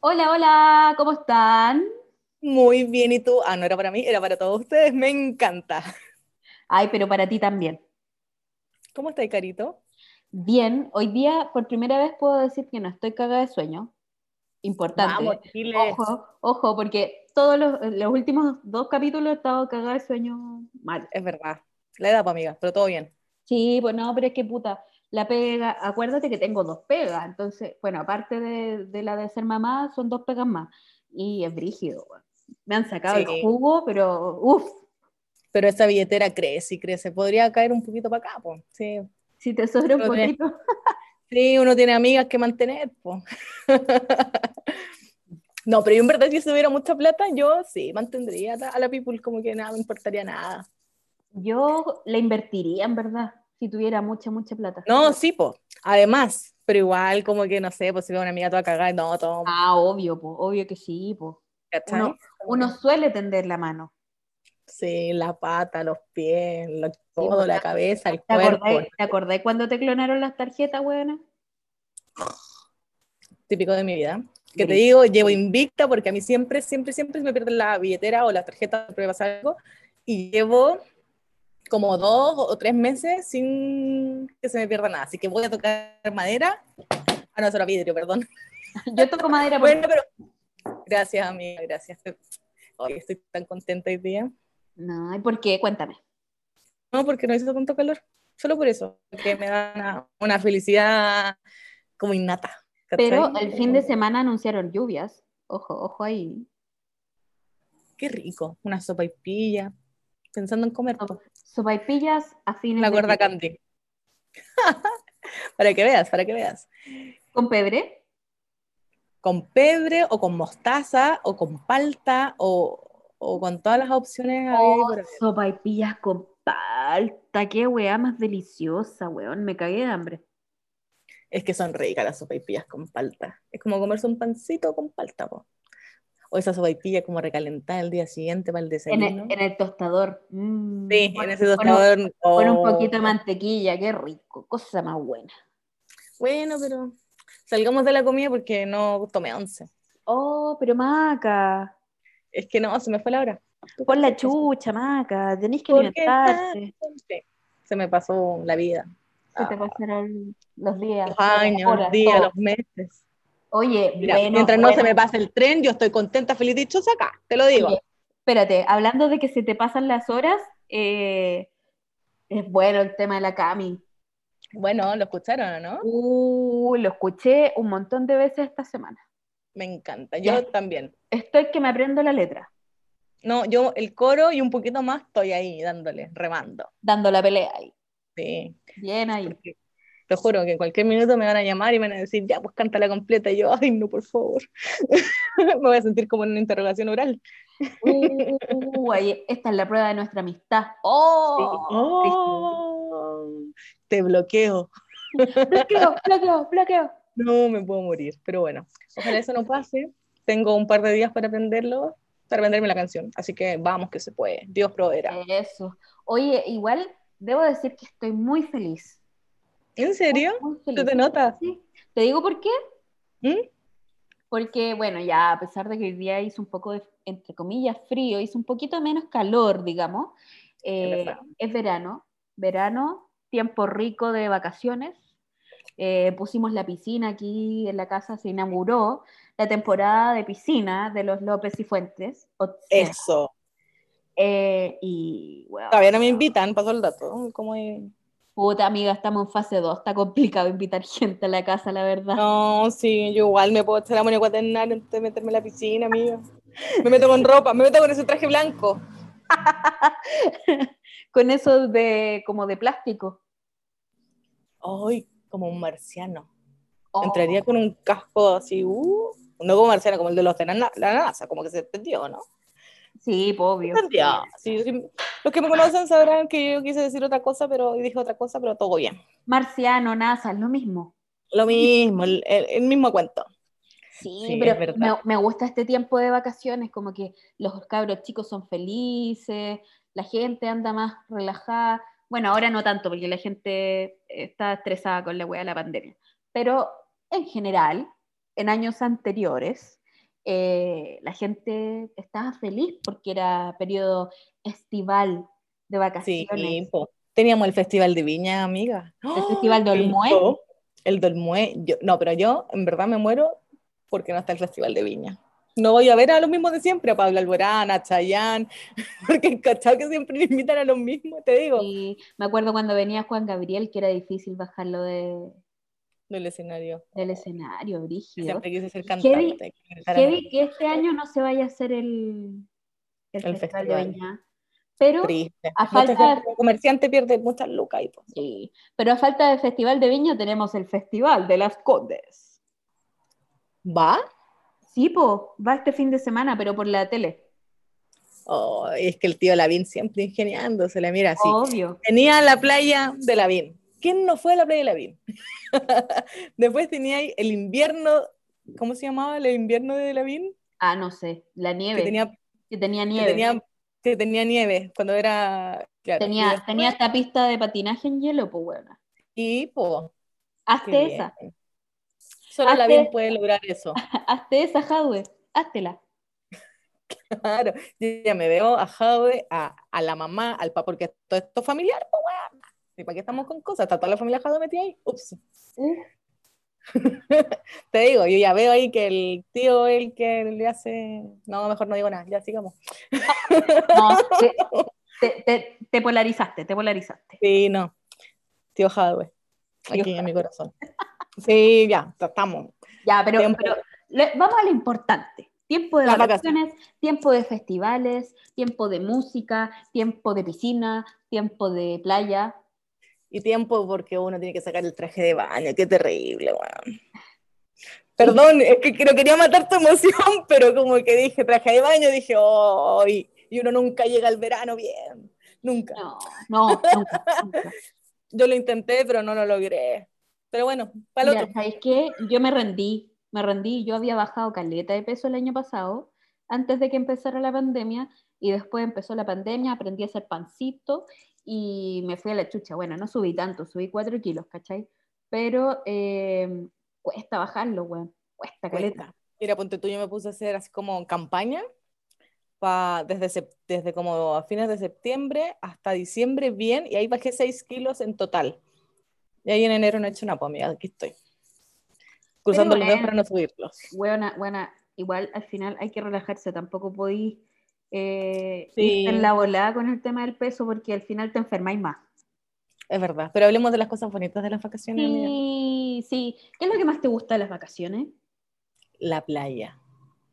Hola, hola, ¿cómo están? Muy bien, ¿y tú? Ah, no era para mí, era para todos ustedes, me encanta. Ay, pero para ti también. ¿Cómo estás, Carito? Bien, hoy día por primera vez puedo decir que no estoy cagada de sueño. Importante. Vamos. Ojo, ojo, porque todos los, los últimos dos capítulos he estado cagada de sueño mal. Es verdad, la edad, pues, amiga, pero todo bien. Sí, pues no, pero es que puta, la pega, acuérdate que tengo dos pegas, entonces, bueno, aparte de, de la de ser mamá, son dos pegas más. Y es brígido. Me han sacado Sí. el jugo, pero uff, Pero esa billetera crece y crece. Podría caer un poquito para acá, pues. Sí. si te sobra un tiene- poquito. sí, uno tiene amigas que mantener, pues. No, pero yo en verdad, si tuviera mucha plata, yo sí mantendría a la- a la people, como que nada, me importaría nada. Yo la invertiría, en verdad, si tuviera mucha, mucha plata. No, sí, pues. Además, pero igual, como que no sé, pues si veo una amiga toda cagada, no, todo. Ah, obvio, po, obvio que sí, po. Uno, uno suele tender la mano. Sí, la pata, los pies, todo, la cabeza, el ¿Te cuerpo. acordás, ¿Te acordás cuando te clonaron las tarjetas, weona? Típico de mi vida. Que te digo, llevo invicta porque a mí siempre, siempre, siempre me pierde la billetera o la tarjeta, pasa algo. Y llevo como dos o tres meses sin que se me pierda nada. Así que voy a tocar madera. Ah, no, era vidrio, perdón. Yo toco madera porque Bueno, pero gracias, amiga, gracias. Hoy estoy tan contenta hoy día. No, ¿y por qué? Cuéntame. No, porque no hizo tanto calor. Solo por eso. Que me da una, una felicidad como innata. ¿cachai? Pero el fin de semana anunciaron lluvias. Ojo, ojo ahí. Qué rico. Una sopa y pilla. Pensando en comer. Sopaipillas a fines de gorda candy. para que veas, para que veas. ¿Con pebre? Con pebre o con mostaza o con palta o, o con todas las opciones. Oh, sopaipillas con palta. Qué weá más deliciosa, weón. Me cagué de hambre. Es que son ricas las sopaipillas con palta. Es como comerse un pancito con palta. po. O esa sopaipilla como recalentada el día siguiente para el En desayuno. el, en el tostador. Mm, Sí, con- en ese con un- tostador. Con un oh. poquito de mantequilla, qué rico, cosa más buena. Bueno, pero salgamos de la comida porque no tomé once. Oh, pero Maca, Es que no, se me fue la hora. pon la chucha, Maca, tenés que ¿Por qué alimentarte. Se me pasó la vida. Se te Ah, pasaron los días, los años, los días, todo. los meses. Oye, Mira, bueno, mientras no se me pase el tren, yo estoy contenta, feliz, dichosa acá, te lo digo. Oye, espérate, hablando de que se te pasan las horas, eh, es bueno el tema de la Cami. Bueno, ¿lo escucharon o no? Uh, lo escuché un montón de veces esta semana. Me encanta, yo Ya. también. Estoy que me aprendo la letra, No, yo el coro y un poquito más estoy ahí dándole, remando. dando la pelea ahí. Sí, Bien ahí. porque te juro que en cualquier minuto me van a llamar y me van a decir, ya, pues cántala completa. Y yo, ay, no, por favor. me voy a sentir como en una interrogación oral. Uh, ahí- esta es la prueba de nuestra amistad. ¡Oh! Oh, te bloqueo. Bloqueo, bloqueo, bloqueo. No me puedo morir, pero bueno, ojalá eso no pase. Tengo un par de días para aprenderlo, para aprenderme la canción, así que vamos que se puede. Dios proveerá. Eso. Oye, igual debo decir que estoy muy feliz. ¿En serio? Muy ¿Se feliz. te nota? Sí. ¿Te digo por qué? ¿Mm? Porque, bueno, ya a pesar de que el día hizo un poco de, entre comillas, frío, hizo un poquito menos calor, digamos, eh, es verano, verano, tiempo rico de vacaciones. Eh, pusimos la piscina aquí en la casa, se inauguró la temporada de piscina de los López y Fuentes. Eso. eh, y, bueno, Todavía no me invitan, pasó el dato. ¿Cómo es? Puta amiga, estamos en fase 2, está complicado invitar gente a la casa, la verdad. No, sí, yo igual me puedo echar la moneda cuaternaria antes de meterme en la piscina, amiga. Me meto con ropa, me meto con ese traje blanco. Con eso de como de plástico. Ay, como un marciano. Oh. Entraría con un casco así, uh, no como marciano, como el de los de la, la NASA, como que se entendió, ¿no? Sí, obvio. Sí, sí. Los que me conocen sabrán que yo quise decir otra cosa, pero dije otra cosa, pero todo bien. Marciano, NASA, es lo mismo. Lo mismo, el, el- mismo cuento. Sí, Sí, pero me, me gusta este tiempo de vacaciones, como que los cabros chicos son felices, la gente anda más relajada. Bueno, ahora no tanto, porque la gente está estresada con la weá de la pandemia. Pero en general, en años anteriores, eh, la gente estaba feliz porque era periodo estival de Sí, vacaciones. po. teníamos el Festival de Viña, amiga. El Festival de El Olmué. El Dolmué. Yo, no, pero yo en verdad me muero porque no está el Festival de Viña. No voy a ver a los mismos de siempre, a Pablo Alborán, a Chayanne, porque cachado que siempre le invitan a los mismos, te digo, Y me acuerdo cuando venía Juan Gabriel, que era difícil bajarlo de, del escenario. del escenario, brígido. Siempre quise ser cantante. Heavy que este año no se vaya a hacer el, el, El Festival, de Viña. Pero, Triste. a falta- comerciante pierde muchas lucas ahí, po. sí, pero a falta de Festival de Viña tenemos el Festival de las Condes. ¿Va? Sí, po, va este fin de semana, pero por la tele. Oh, es que el tío Lavín siempre ingeniándosela, mira, así. Obvio. Tenía la playa de Lavín. ¿Quién no fue a la playa de Lavín? Después tenía ahí el invierno, ¿cómo se llamaba el invierno de Lavín? Ah, no sé, la nieve. Que tenía, que tenía que nieve. tenía, que tenía nieve cuando era... claro. tenía, después- tenía esta pista de patinaje en hielo, pues bueno. y, po, Hazte esa. Solo Hazte- Lavín puede lograr eso. hazte esa, Jadwe, háztela. Claro, yo ya me veo a Jade, a, a la mamá, al papá, porque todo esto es familiar, pues weón. ¿Y para qué estamos con cosas? ¿Está toda la familia Jade metida ahí? Ups. Uh, Te digo, yo ya veo ahí que el tío el que le hace. No, mejor no digo nada, ya sigamos. no, te, te- te- te polarizaste, te polarizaste. Sí, no. Tío Jadwe, aquí en mi corazón. Sí, ya, estamos. Ya, pero, Tiempo. pero le- vamos a lo importante. Tiempo de Las vacaciones, tiempo de festivales, tiempo de música, tiempo de piscina, tiempo de playa. Y tiempo porque uno tiene que sacar el traje de baño, qué terrible, weón. Perdón, es que no quería matar tu emoción, pero como que dije traje de baño, dije, oh, y, y uno nunca llega al verano bien, nunca. No, no, nunca, nunca. Yo lo intenté, pero no lo logré. Pero bueno, para otro. ¿sabes qué? Yo me rendí, me rendí. Yo había bajado caleta de peso el año pasado, antes de que empezara la pandemia, y después empezó la pandemia, aprendí a hacer pancito y me fui a la chucha. Bueno, no subí tanto, subí 4 kilos, ¿cachai? Pero eh, cuesta bajarlo, weón. Cuesta caleta. Mira, ponte tú, yo me puse a hacer así como campaña pa- desde, desde como a fines de septiembre hasta diciembre bien, y ahí bajé 6 kilos en total. Y ahí en enero no he hecho nada, pues amiga, aquí estoy. Cruzando los dedos para no subirlos. Buena, buena. Igual al final hay que relajarse, tampoco podéis eh, Sí. en la volada con el tema del peso porque al final te enfermáis más. Es verdad, pero hablemos de las cosas bonitas de las vacaciones, amiga. Sí, sí. ¿Qué es lo que más te gusta de las vacaciones? La playa.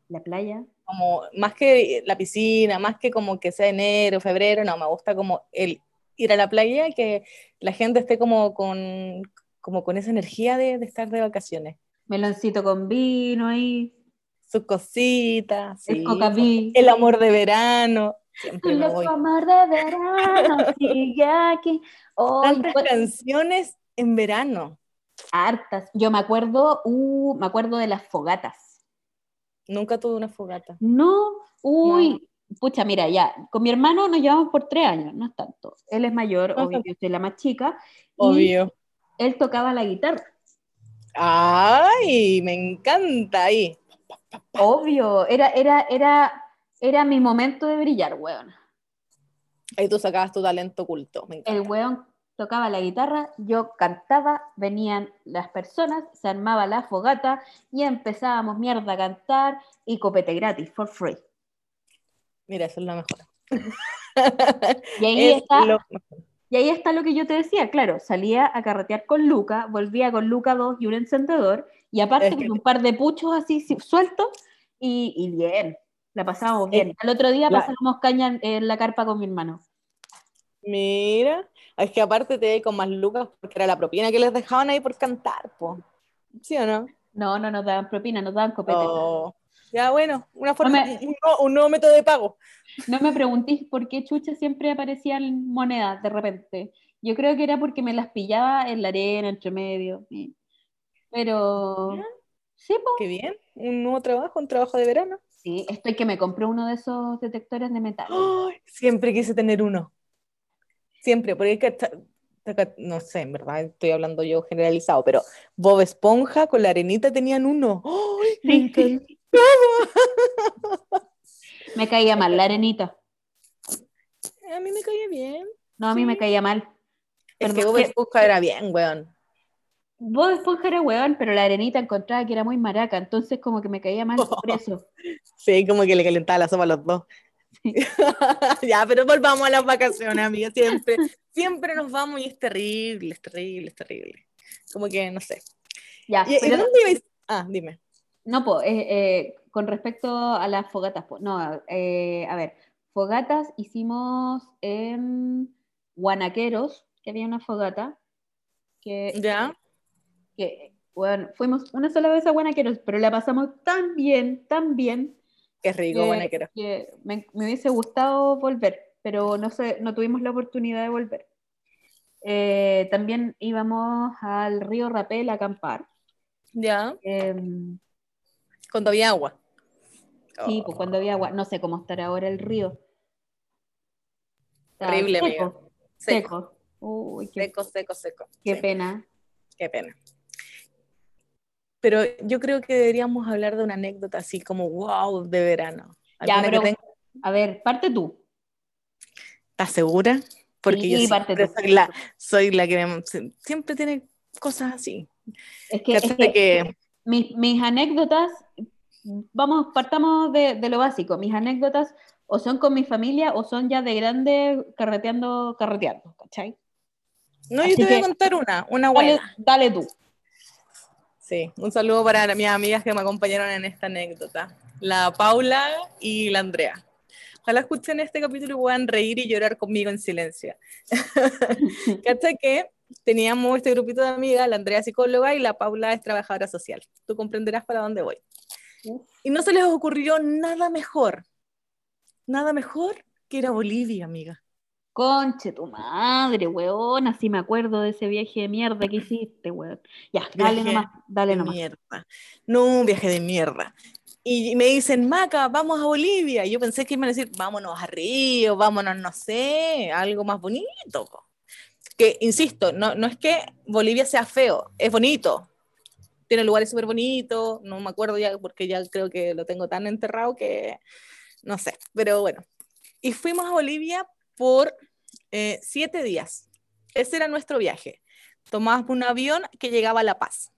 La playa. Como, más que la piscina, más que como que sea enero, febrero, no, me gusta como el ir a la playa y que la gente esté como con, como con esa energía de, de estar de vacaciones. Meloncito con vino ahí. Sus cositas, El sí, cocaví. el amor de verano. Siempre me voy. amor de verano, sigue aquí. Hoy, Tantas pues, canciones en verano. hartas. Yo me acuerdo, uh, me acuerdo de las fogatas. Nunca tuve una fogata. No, uy, pucha, mira, ya, con mi hermano nos llevamos por tres años, no es tanto. Él es mayor, No obvio, yo soy la más chica, y Obvio. él tocaba la guitarra. Ay, me encanta ahí. Obvio, era, era, era, era mi momento de brillar, weón. Ahí tú sacabas tu talento oculto. Me encanta. El weón tocaba la guitarra, yo cantaba, venían las personas, se armaba la fogata y empezábamos mierda a cantar y copete gratis, for free. Mira, eso es lo mejor. Y ahí, Es está, lo- y ahí está lo que yo te decía, claro, salía a carretear con Luca, volvía con Luca 2 y un encendedor, y aparte con un par de puchos así sueltos, y, y bien, la pasábamos Es- bien. Al otro día la- pasábamos caña en, la carpa con mi hermano. Mira, es que aparte te con más lucas porque era la propina que les dejaban ahí por cantar, po. ¿Sí o no? No, no nos daban propina, nos daban copete. Oh, Ya, bueno, una forma, No me- un, nuevo- un nuevo método de pago. No me preguntéis por qué chucha siempre aparecían monedas de repente. Yo creo que era porque me las pillaba en la arena, entre medio. Pero Ya. sí, po. Qué bien, un nuevo trabajo, un trabajo de verano. sí, estoy que me compré uno de esos detectores de metal. Siempre quise tener uno. Siempre, porque es que no sé, en verdad estoy hablando yo generalizado, pero Bob Esponja con la arenita tenían uno. Ay, me. Me caía mal la arenita. A mí me caía bien. No, a mí me caía mal. Es Perdón, que Bob Esponja era bien, weón. Vos después era weón, pero la arenita encontraba que era muy maraca, entonces como que me caía mal por eso. Sí, como que le calentaba la sopa a los dos. Sí. ya, pero volvamos a las vacaciones, amiga. Siempre, siempre nos vamos y es terrible, es terrible, es terrible. Como que, no sé. Ya, ¿Y, y pero dónde ibais? Ah, dime. no, po, eh, eh, con respecto a las fogatas, po, no, eh, a ver, fogatas hicimos en Guanaqueros, que había una fogata, que, Ya. Que, bueno, fuimos una sola vez a Guanaqueros, pero la pasamos tan bien, tan bien, Qué rico, que, que me, me hubiese gustado volver, pero no sé, no tuvimos la oportunidad de volver. Eh, también íbamos al río Rapel a acampar. Ya. em, Cuando había agua. Sí, pues cuando había agua, no sé cómo estará ahora el río. Está Horrible, seco. Seco, seco. Uy, qué, seco, seco, seco. qué Sí, pena. qué pena. Pero yo creo que deberíamos hablar de una anécdota así como wow de verano. Ya, ¿Alguna que pero tengas? a ver, parte tú. ¿Estás segura? Porque Sí, yo parte siempre tú. soy la, soy la que siempre tiene cosas así. Es que, es que que- mis, mis anécdotas, vamos, partamos de, de lo básico. Mis anécdotas o son con mi familia o son ya de grande carreteando, carreteando, ¿cachai? No, Así yo te voy a contar una, una Dale, buena. dale tú. Sí, un saludo para mis amigas que me acompañaron en esta anécdota. La Paula y la Andrea. Ojalá escuchen este capítulo y puedan reír y llorar conmigo en silencio. ¿Cachai que teníamos este grupito de amigas, la Andrea psicóloga y la Paula es trabajadora social. Tú comprenderás para dónde voy. Y no se les ocurrió nada mejor, nada mejor que ir a Bolivia, amiga. Conche tu madre, weón, así me acuerdo de ese viaje de mierda que hiciste, weón. Ya, dale Viaje nomás, dale nomás. mierda. No, un viaje de mierda. Y me dicen, Maca, vamos a Bolivia. Y yo pensé que iban a decir, vámonos a Río, vámonos, no sé, algo más bonito. po. Que, insisto, no, no es que Bolivia sea feo, es bonito. Tiene lugares súper bonitos, no me acuerdo ya porque ya creo que lo tengo tan enterrado que no sé, pero bueno. Y fuimos a Bolivia por eh, siete días. Ese era nuestro viaje. Tomábamos un avión que llegaba a La Paz.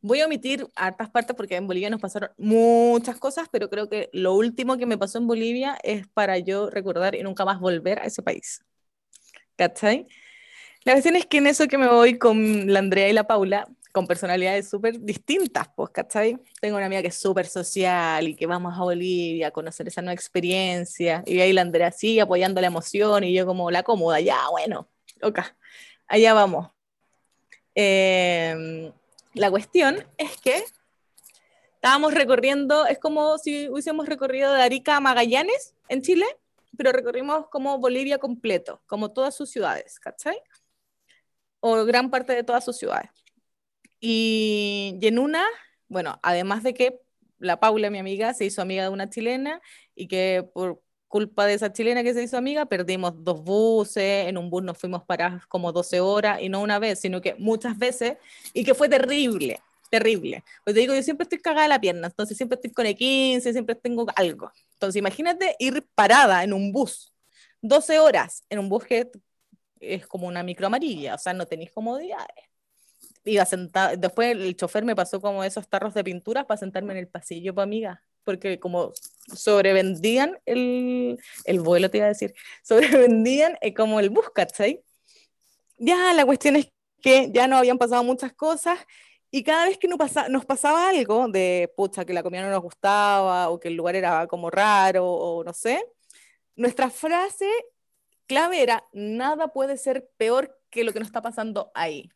Voy a omitir hartas partes porque en Bolivia nos pasaron muchas cosas, pero creo que lo último que me pasó en Bolivia es para yo recordar y nunca más volver a ese país. ¿Cachai? La cuestión es que en eso que me voy con la Andrea y la Paula, con personalidades súper distintas, pues, ¿cachai? Tengo una amiga que es súper social y que vamos a Bolivia a conocer esa nueva experiencia, y ahí la Andrea sigue apoyando la emoción y yo como la cómoda, ya, bueno, ok, allá vamos. Eh, la cuestión es que estábamos recorriendo, es como si hubiésemos recorrido de Arica a Magallanes en Chile, pero recorrimos como Bolivia completo, como todas sus ciudades, ¿cachai? O gran parte de todas sus ciudades. Y, y en una, bueno, además de que la Paula, mi amiga, se hizo amiga de una chilena y que por culpa de esa chilena que se hizo amiga, perdimos dos buses, en un bus nos fuimos parados como 12 horas, y no una vez, sino que muchas veces, y que fue terrible, terrible. Pues te digo, yo siempre estoy cagada la pierna, entonces siempre estoy con E15, siempre tengo algo. Entonces imagínate ir parada en un bus, 12 horas, en un bus que es como una micro amarilla, o sea, no tenéis comodidades. Iba sentada, después el chofer me pasó como esos tarros de pinturas para sentarme en el pasillo, pa' amiga, porque como sobrevendían el, el vuelo, te iba a decir, sobrevendían eh, como el bus, ¿cachai? Ya la cuestión es que ya no habían pasado muchas cosas y cada vez que nos, pasa, nos pasaba algo de, pucha, que la comida no nos gustaba o que el lugar era como raro o no sé, nuestra frase clave era, nada puede ser peor que lo que nos está pasando ahí.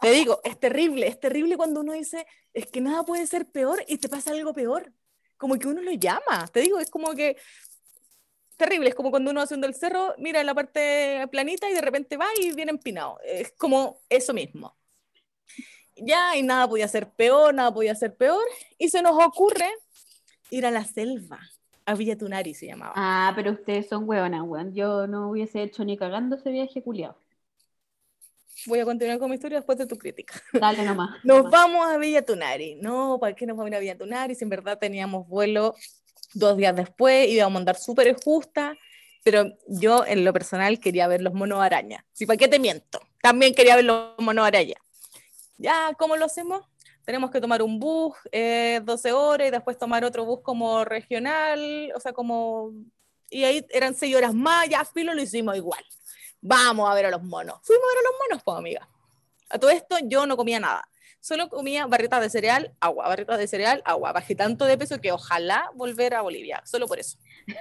Te digo, es terrible, es terrible cuando uno dice, es que nada puede ser peor y te pasa algo peor. Como que uno lo llama, te digo, es como que terrible, es como cuando uno haciendo el cerro, mira la parte planita y de repente va y viene empinado. Es como eso mismo. Ya, y nada podía ser peor, nada podía ser peor. Y se nos ocurre ir a la selva, a Villa Tunari se llamaba. Ah, pero ustedes son hueonas, weón. Yo no hubiese hecho ni cagando ese viaje culiado. Voy a continuar con mi historia después de tu crítica. Dale nomás. Nos nomás. vamos a Villa Tunari. No, ¿para qué nos vamos a ir a Villa Tunari? Si en verdad teníamos vuelo dos días después, íbamos a andar súper justa, pero yo en lo personal quería ver los monos araña. ¿Sí, ¿Para qué te miento? También quería ver los monos araña. Ya, ¿cómo lo hacemos? Tenemos que tomar un bus eh, 12 horas y después tomar otro bus como regional, o sea, como... Y ahí eran 6 horas más, ya filo lo hicimos igual. Vamos a ver a los monos. Fuimos a ver a los monos, pues, amiga. A todo esto yo no comía nada. Solo comía barritas de cereal, agua, barritas de cereal, agua. Bajé tanto de peso que ojalá volver a Bolivia, solo por eso.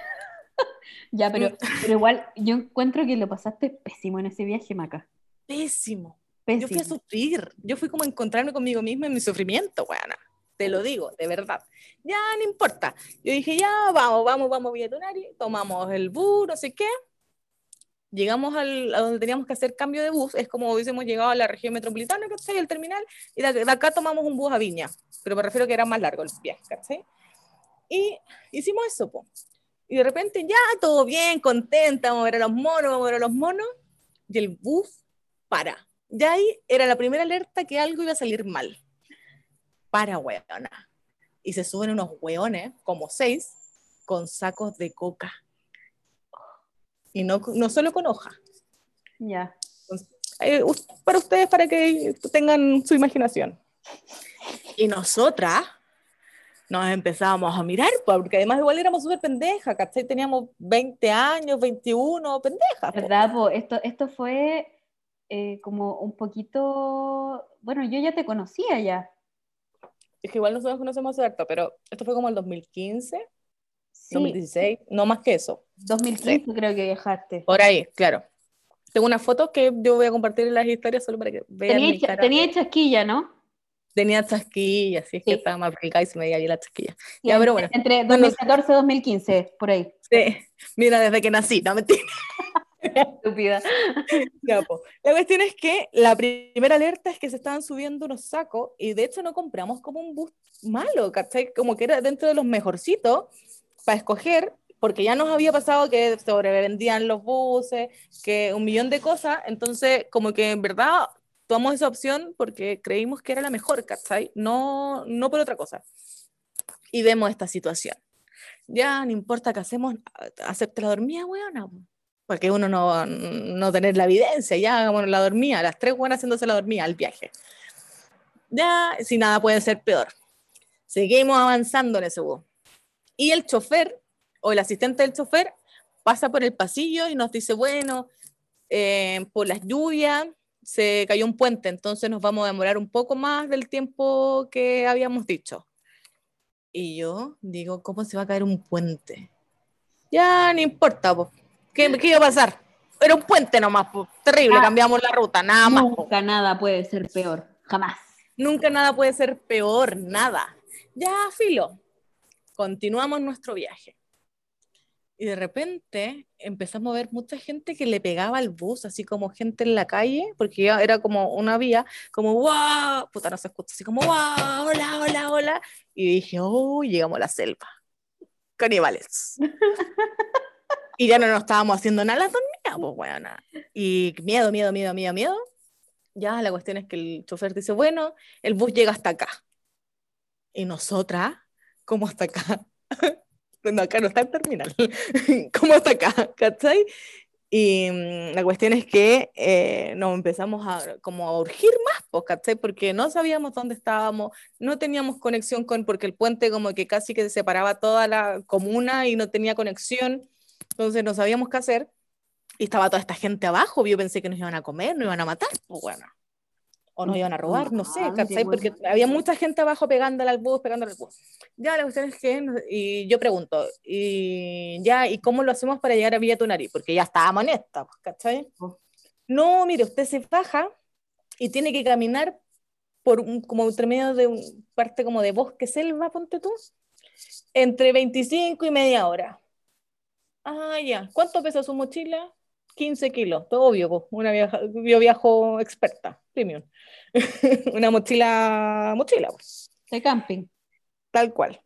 Ya, pero, pero igual yo encuentro que lo pasaste pésimo en ese viaje, Maca. Pésimo. Yo fui a Pésimo. sufrir. Yo fui como a encontrarme conmigo misma en mi sufrimiento, weana. Te lo digo, de verdad. Ya, no importa. Yo dije, ya, vamos, vamos, vamos Villa tomamos el bus, no sé qué. Llegamos al, a donde teníamos que hacer cambio de bus, es como hubiésemos llegado a la región metropolitana, ¿cachai? El terminal, y de, de acá tomamos un bus a Viña, pero me refiero que era más largo el viaje, ¿cachai? Y hicimos eso, po. Y de repente, ya, todo bien, contenta, vamos a ver a los monos, vamos a ver a los monos, y el bus para. Ya ahí era la primera alerta que algo iba a salir mal. Para, weona. Y se suben unos weones, como seis, con sacos de coca. Y no, no solo con hoja. Ya. Eh, us- para ustedes, para que tengan su imaginación. Y nosotras nos empezábamos a mirar, po, porque además igual éramos súper pendejas, ¿cachai? Teníamos 20 años, 21, pendejas. ¿Verdad? po? Esto, esto fue eh, como un poquito. Bueno, yo ya te conocía ya. Es que igual nosotros conocemos harto, pero esto fue como el 2015, Sí, 2016, no más que eso. 2015 creo que viajaste. Por ahí, claro. Tengo una foto que yo voy a compartir en las historias solo para que vean Tenía, mi cha- cara. tenía chasquilla, ¿no? Tenía chasquillas, así es que Sí. estaba más aplicada y se me veía ahí la chasquilla. Sí, pero entre- bueno. Entre Bueno, 2014 y 2015, por ahí. Sí, mira, desde que nací, no mentira. Estúpida. La cuestión es que la pri- primera alerta es que se estaban subiendo unos sacos y de hecho no compramos como un bus malo, ¿cachai? Como que era dentro de los mejorcitos para escoger, porque ya nos había pasado que sobrevendían los buses, que un millón de cosas, entonces como que en verdad tomamos esa opción porque creímos que era la mejor, ¿cachai? No, no por otra cosa. Y vemos esta situación. Ya, no importa qué hacemos, acepte la dormida, weona. po. Porque uno no, no tener la evidencia, ya hagámonos la dormida, las tres buenas haciéndose la dormida al viaje. Ya, si nada puede ser peor. Seguimos avanzando en ese bus. Y el chofer, o el asistente del chofer, pasa por el pasillo y nos dice, bueno, eh, por las lluvias se cayó un puente, entonces nos vamos a demorar un poco más del tiempo que habíamos dicho. Y yo digo, ¿cómo se va a caer un puente? Ya, no importa, po. ¿Qué, ¿Qué iba a pasar? Era un puente nomás, po. terrible, Ah. cambiamos la ruta, nada más. po. Nunca nada puede ser peor. Jamás. Nunca nada puede ser peor, nada. Ya, filo. Continuamos nuestro viaje. Y de repente empezamos a ver mucha gente que le pegaba al bus, así como gente en la calle, porque ya era como una vía, como wow, puta, no se escucha, así como wow, hola, hola, hola. Y dije, oh, llegamos a la selva. Caníbales. y ya no nos estábamos haciendo nada las dormidas, pues bueno. Y miedo, miedo, miedo, miedo, miedo. Ya la cuestión es que el chofer dice, bueno, el bus llega hasta acá. Y nosotras, ¿cómo hasta acá? bueno, acá no está el terminal. ¿Cómo hasta acá? ¿Cachai? Y mm, la cuestión es que eh, nos empezamos a como a urgir más, pues, ¿cachai? Porque no sabíamos dónde estábamos, no teníamos conexión con, porque el puente como que casi que separaba toda la comuna y no tenía conexión, entonces no sabíamos qué hacer. Y estaba toda esta gente abajo, yo pensé que nos iban a comer, nos iban a matar, pues bueno. O nos iban a robar, no sé, Madre, ¿cachai? Porque bueno. había mucha gente abajo pegándole al bus, pegándole al bus. Ya, la cuestión es que, y yo pregunto, y ya, ¿y cómo lo hacemos para llegar a Villa Tunari? Porque ya estábamos en esta, pues, ¿cachai? No, mire, usted se baja y tiene que caminar por un, como entre medio de un parte como de bosque selva, ponte tú, entre 25 y media hora. Ah, ya. ¿Cuánto pesa su mochila? 15 kilos, todo obvio, una viaja, yo viajo experta, premium. una mochila, mochila, pues, De camping. tal cual.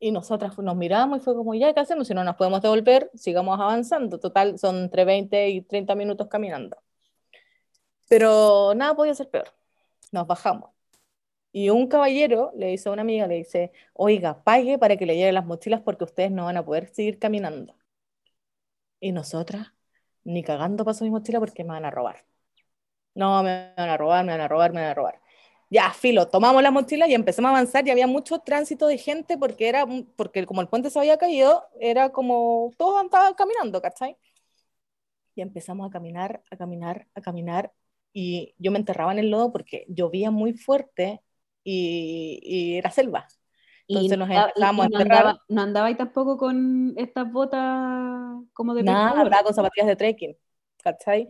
Y nosotras nos miramos y fue como, ya, ¿qué hacemos? Si no nos podemos devolver, sigamos avanzando. Total, son entre 20 y 30 minutos caminando. Pero nada podía ser peor. Nos bajamos. Y un caballero le dice a una amiga, le dice, oiga, pague para que le lleve las mochilas porque ustedes no van a poder seguir caminando. Y nosotras, ni cagando paso mi mochila porque me van a robar. No, me van a robar, me van a robar, me van a robar. Ya, filo, tomamos la mochila y empezamos a avanzar y había mucho tránsito de gente porque era, porque como el puente se había caído, era como todos andaban caminando, ¿cachai? Y empezamos a caminar, a caminar, a caminar y yo me enterraba en el lodo porque llovía muy fuerte y, era selva. Entonces Y nos y no andaba, no andaba ahí tampoco con estas botas como de Nada, andaba con zapatillas de trekking, ¿cachai?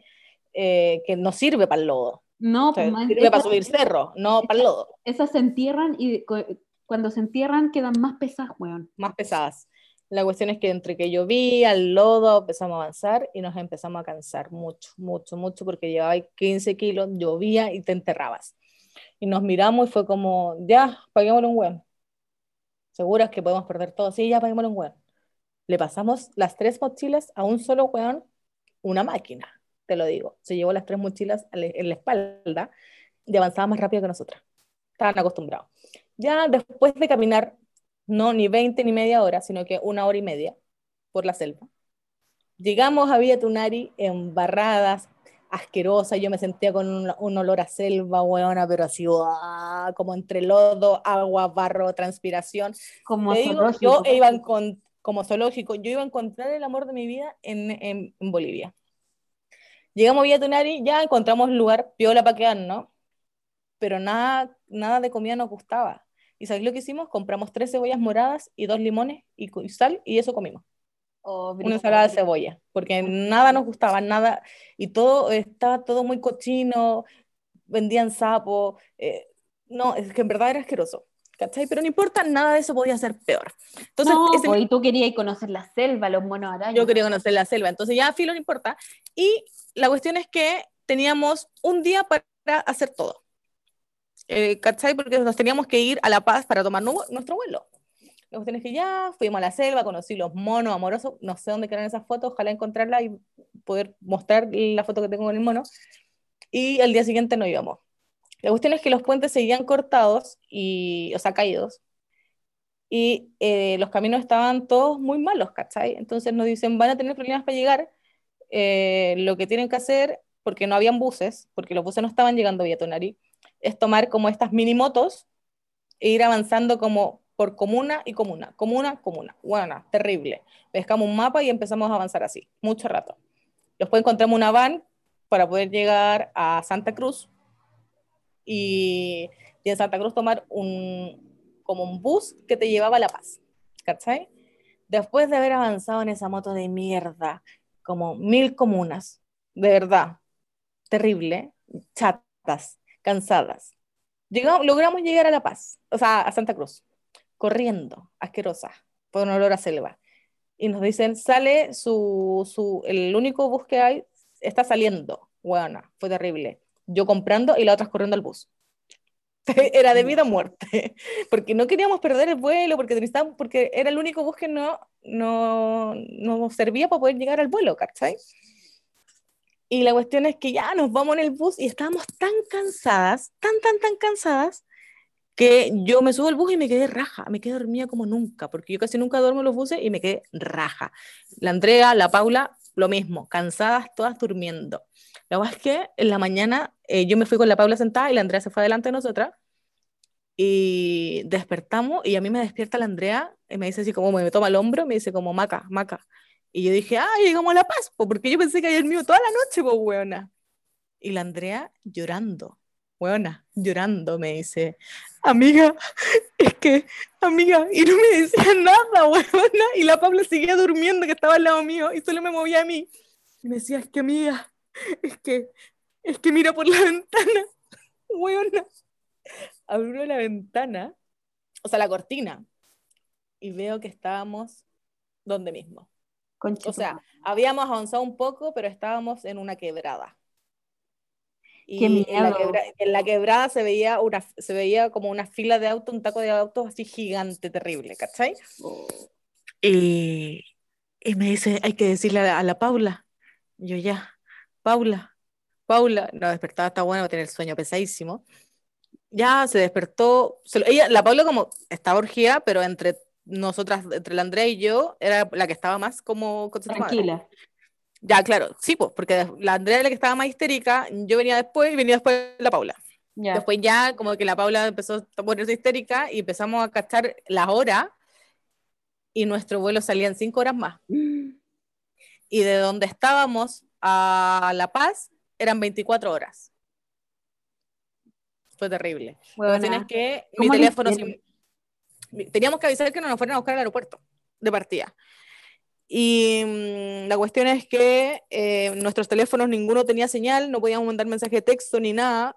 Eh, que no sirve para el lodo. No, O sea, pues, sirve para subir cerro, no para el lodo. esas se entierran y cu- cuando se entierran quedan más pesadas, weón. más pesadas. La cuestión es que entre que llovía, el lodo, empezamos a avanzar y nos empezamos a cansar mucho, mucho, mucho, porque llevaba 15 kilos, llovía y te enterrabas. Y nos miramos y fue como, ya, paguémosle un hueón. ¿Seguras que podemos perder todo? Sí, ya, paguémosle un hueón. Le pasamos las tres mochilas a un solo hueón, una máquina, te lo digo. Se llevó las tres mochilas la- en la espalda y avanzaba más rápido que nosotras. Estaban acostumbrados. Ya después de caminar no ni 20 ni media hora, sino que una hora y media por la selva. Llegamos a Villa Tunari embarradas, asquerosa, yo me sentía con un, un olor a selva, hueona, pero así, ¡guau! como entre lodo, agua, barro, transpiración. Como digo, yo iba a encon- como zoológico, yo iba a encontrar el amor de mi vida en, en- en Bolivia. Llegamos a Villa Tunari, ya encontramos lugar piola para quedarnos, pero nada, nada de comida nos gustaba. ¿Y sabes lo que hicimos? Compramos tres cebollas moradas y dos limones y, sal y eso comimos. Oh, Una ensalada de cebolla, porque nada nos gustaba, nada, y todo estaba todo muy cochino, vendían sapo, eh, no, es que en verdad era asqueroso, ¿cachai? Pero no importa, nada de eso podía ser peor. Entonces, no, ese pues, y tú querías conocer la selva, los monos arañas. yo quería conocer la selva, entonces ya filo no importa. Y la cuestión es que teníamos un día para hacer todo. Eh, ¿Cachai? Porque nos teníamos que ir a La Paz para tomar nu- nuestro vuelo. La cuestión es que ya fuimos a la selva, conocí los monos amorosos, no sé dónde quedaron esas fotos, ojalá encontrarla y poder mostrar la foto que tengo con el mono. Y al día siguiente no íbamos. La cuestión es que los puentes seguían cortados, y, o sea, caídos, y eh, los caminos estaban todos muy malos, ¿cachai? Entonces nos dicen, van a tener problemas para llegar, eh, lo que tienen que hacer, porque no habían buses, porque los buses no estaban llegando a Villatonari, es tomar como estas mini motos e ir avanzando como por comuna y comuna, comuna, comuna. Bueno, terrible. Pescamos un mapa y empezamos a avanzar así, mucho rato. Después encontramos una van para poder llegar a Santa Cruz y, y en Santa Cruz tomar un, como un bus que te llevaba a La Paz, ¿cachai? Después de haber avanzado en esa moto de mierda, como mil comunas, de verdad, terrible, chatas, cansadas, llegamos, logramos llegar a La Paz, o sea, a Santa Cruz, corriendo, asquerosa, por un olor a selva. Y nos dicen, sale su, su, el único bus que hay, está saliendo. Bueno, fue terrible. Yo comprando y la otra corriendo al bus. Era de vida o muerte, porque no queríamos perder el vuelo, porque, porque era el único bus que no, no, no nos servía para poder llegar al vuelo, ¿cachai? Y la cuestión es que ya nos vamos en el bus y estábamos tan cansadas, tan, tan, tan cansadas, que yo me subo al bus y me quedé raja, me quedé dormida como nunca, porque yo casi nunca duermo los buses y me quedé raja. La Andrea, la Paula, lo mismo, cansadas, todas durmiendo. La verdad es que en la mañana eh, yo me fui con la Paula sentada y la Andrea se fue adelante de nosotras y despertamos y a mí me despierta la Andrea y me dice así como me toma el hombro, me dice como maca, maca. Y yo dije, ah, llegamos a La Paz, po, porque yo pensé que ayer mío toda la noche, pues, weona. Y la Andrea llorando, weona, llorando, me dice, amiga, es que, amiga, y no me decía nada, weona, y la Paula seguía durmiendo, que estaba al lado mío, y solo me movía a mí. Y me decía, es que, amiga, es que, es que mira por la ventana, weona. Abro la ventana, o sea, la cortina, y veo que estábamos donde mismo. Concha O sea, habíamos avanzado un poco, pero estábamos en una quebrada. Y Qué en la, miedo. quebra- en la quebrada se veía, una, se veía como una fila de autos, un taco de autos así gigante, terrible, ¿cachai? Y, y me dice, hay que decirle a la, a la Paula. Y yo ya, Paula, Paula, no despertaba, está bueno, tener el sueño pesadísimo. Ya se despertó, ella, la Paula como estaba orgía, pero entre nosotras, entre la Andrea y yo, era la que estaba más como tranquila. Ya, claro, sí, pues, porque la Andrea era la que estaba más histérica, yo venía después y venía después la Paula. Después ya como que la Paula empezó a ponerse histérica y empezamos a cachar las horas y nuestro vuelo salía en cinco horas más. Y de donde estábamos a La Paz eran 24 horas. Fue terrible. Bueno, que mi teléfono... teníamos que avisar que no nos fueran a buscar al aeropuerto de partida. Y mm, la cuestión es que eh, nuestros teléfonos ninguno tenía señal, no podíamos mandar mensaje de texto ni nada.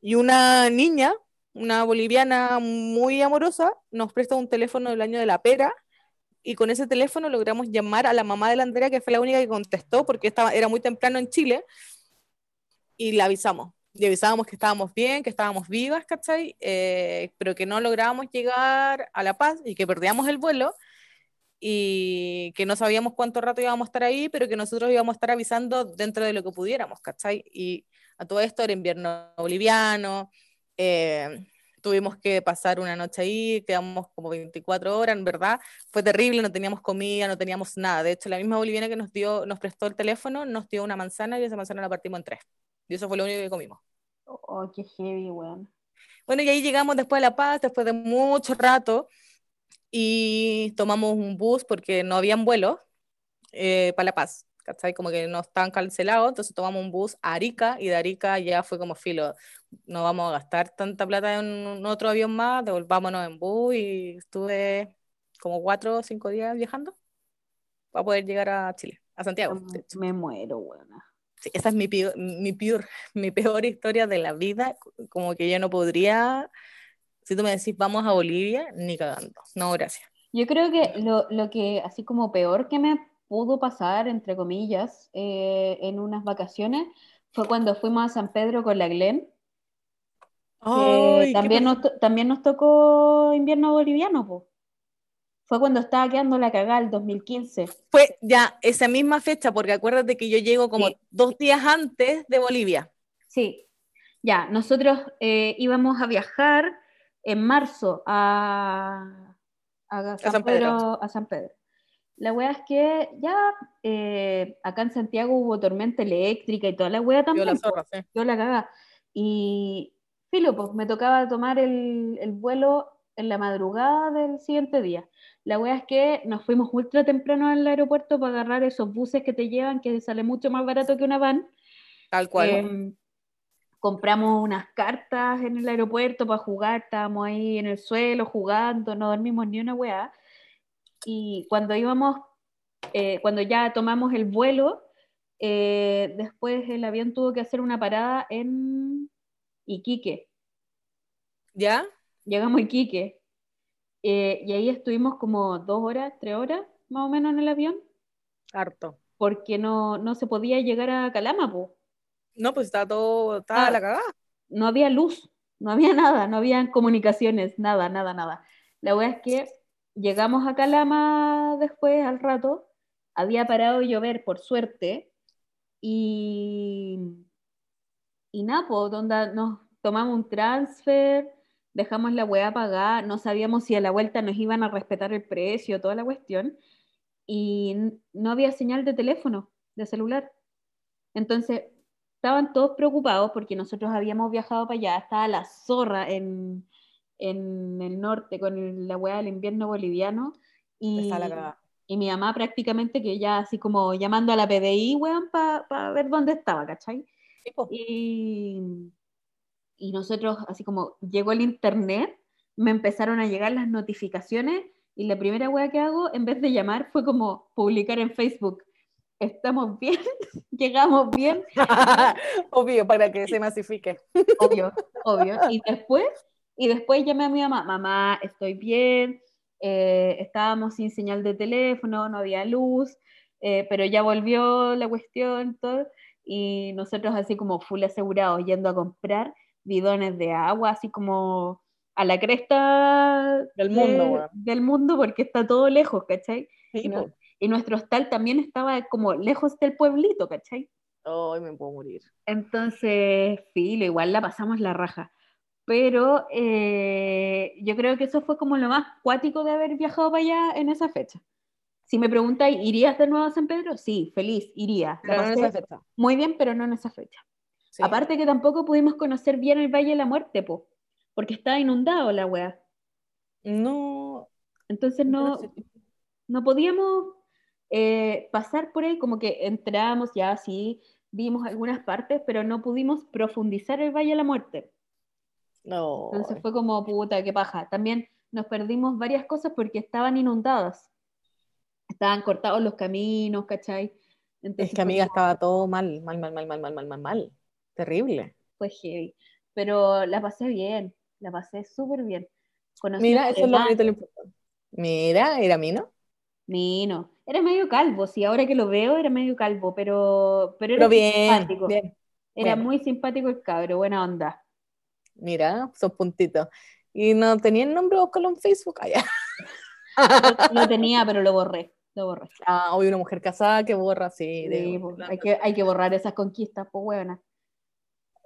Y una niña, una boliviana muy amorosa, nos presta un teléfono del año de la pera y con ese teléfono logramos llamar a la mamá de la Andrea, que fue la única que contestó porque estaba, era muy temprano en Chile, y la avisamos. Y avisábamos que estábamos bien, que estábamos vivas, ¿cachai? Eh, pero que no lográbamos llegar a La Paz y que perdíamos el vuelo y que no sabíamos cuánto rato íbamos a estar ahí, pero que nosotros íbamos a estar avisando dentro de lo que pudiéramos, ¿cachai? Y a todo esto era invierno boliviano, eh, tuvimos que pasar una noche ahí, quedamos como 24 horas, en verdad, fue terrible, no teníamos comida, no teníamos nada. De hecho, la misma boliviana que nos dio, nos prestó el teléfono, nos dio una manzana y esa manzana la partimos en tres. Y eso fue lo único que comimos. Oh, qué heavy, weón. Bueno, y ahí llegamos después de La Paz, después de mucho rato, y tomamos un bus porque no habían vuelos eh, para La Paz. ¿cachai? Como que no estaban cancelados, entonces tomamos un bus a Arica y de Arica ya fue como filo, no vamos a gastar tanta plata en otro avión más, devolvámonos en bus y estuve como cuatro o cinco días viajando para poder llegar a Chile, a Santiago. Me muero, buena. Sí, esa es mi peor, mi, peor, mi peor historia de la vida, como que yo no podría, si tú me decís vamos a Bolivia, ni cagando, no, gracias. Yo creo que lo, lo que así como peor que me pudo pasar, entre comillas, eh, en unas vacaciones fue cuando fuimos a San Pedro con la Glen. también, nos, también nos tocó invierno boliviano, Fue cuando estaba quedando la cagada el 2015. Fue ya esa misma fecha, porque acuérdate que yo llego como dos días antes de Bolivia. Sí, ya, nosotros eh, íbamos a viajar en marzo a, a, San, Pedro, a San Pedro. La wea es que ya eh, acá en Santiago hubo tormenta eléctrica y toda la wea también. Yo la zorra, sí. Yo la cagaba. Y filo, pues me tocaba tomar el, el, vuelo en la madrugada del siguiente día. La wea es que nos fuimos ultra temprano al aeropuerto para agarrar esos buses que te llevan, que sale mucho más barato que una van. Tal cual. Em, compramos unas cartas en el aeropuerto para jugar, estábamos ahí en el suelo jugando, no dormimos ni una weá y cuando íbamos, eh, cuando ya tomamos el vuelo, eh, después el avión tuvo que hacer una parada en Iquique. ¿Ya? Llegamos a Iquique. Eh, y ahí estuvimos como dos horas, tres horas más o menos en el avión. Harto. Porque no, no se podía llegar a Calama, No, pues estaba todo, estaba ah, la cagada. No había luz, no había nada, no había comunicaciones, nada, nada, nada. La verdad es que llegamos a Calama después, al rato, había parado de llover, por suerte, y, y Napo, donde nos tomamos un transfer, dejamos la weá pagada, no sabíamos si a la vuelta nos iban a respetar el precio, toda la cuestión, y no había señal de teléfono, de celular. Entonces, estaban todos preocupados porque nosotros habíamos viajado para allá, estaba la zorra en, en el norte con la hueá del invierno boliviano. Y, y mi mamá prácticamente que ya así como llamando a la PDI, weón, para ver dónde estaba, ¿cachai? y, y nosotros, así como llegó el internet, me empezaron a llegar las notificaciones y la primera weá que hago, en vez de llamar, fue como publicar en Facebook. Estamos bien, llegamos bien. obvio, para que se masifique. obvio, obvio. Y después y después llamé a mi mamá, mamá, estoy bien, eh, estábamos sin señal de teléfono, no había luz, eh, pero ya volvió la cuestión, todo, y nosotros así como full asegurados, yendo a comprar bidones de agua, así como a la cresta del mundo, del mundo porque está todo lejos, ¿cachai? y, nuestro hostal también estaba como lejos del pueblito, ¿cachai? Ay, me puedo morir. Entonces, filo, igual la pasamos la raja. Pero eh, yo creo que eso fue como lo más cuático de haber viajado para allá en esa fecha. Si me preguntáis, ¿irías de nuevo a San Pedro? Sí, feliz, iría. Pero no en esa fecha. Muy bien, pero no en esa fecha. Sí. Aparte que tampoco pudimos conocer bien el Valle de la Muerte, po, porque estaba inundado la wea. No. Entonces no, no podíamos eh, pasar por ahí, como que entramos ya así, vimos algunas partes, pero no pudimos profundizar el Valle de la Muerte. No. Entonces fue como, puta, qué paja. También nos perdimos varias cosas porque estaban inundadas. Estaban cortados los caminos, ¿cachai? Entonces Es que amiga estaba todo mal, mal, mal, mal, mal, mal, mal, mal, mal. Terrible. fue heavy. Pero la pasé bien, la pasé súper bien. Conocí Mira, eso es lo bonito, lo importante. Mira, era mí, ¿no? Nino. Era medio calvo, sí, ahora que lo veo era medio calvo, pero, pero era Pero bien, simpático. bien. Era bueno. muy simpático el cabro, buena onda. Mira, son puntitos. Y no tenía el nombre búscalo en Facebook allá. Lo tenía, pero lo borré, lo borré. Ah, hoy una mujer casada que borra, sí. de- Sí, pues, hay, que, hay que borrar esas conquistas, pues buena.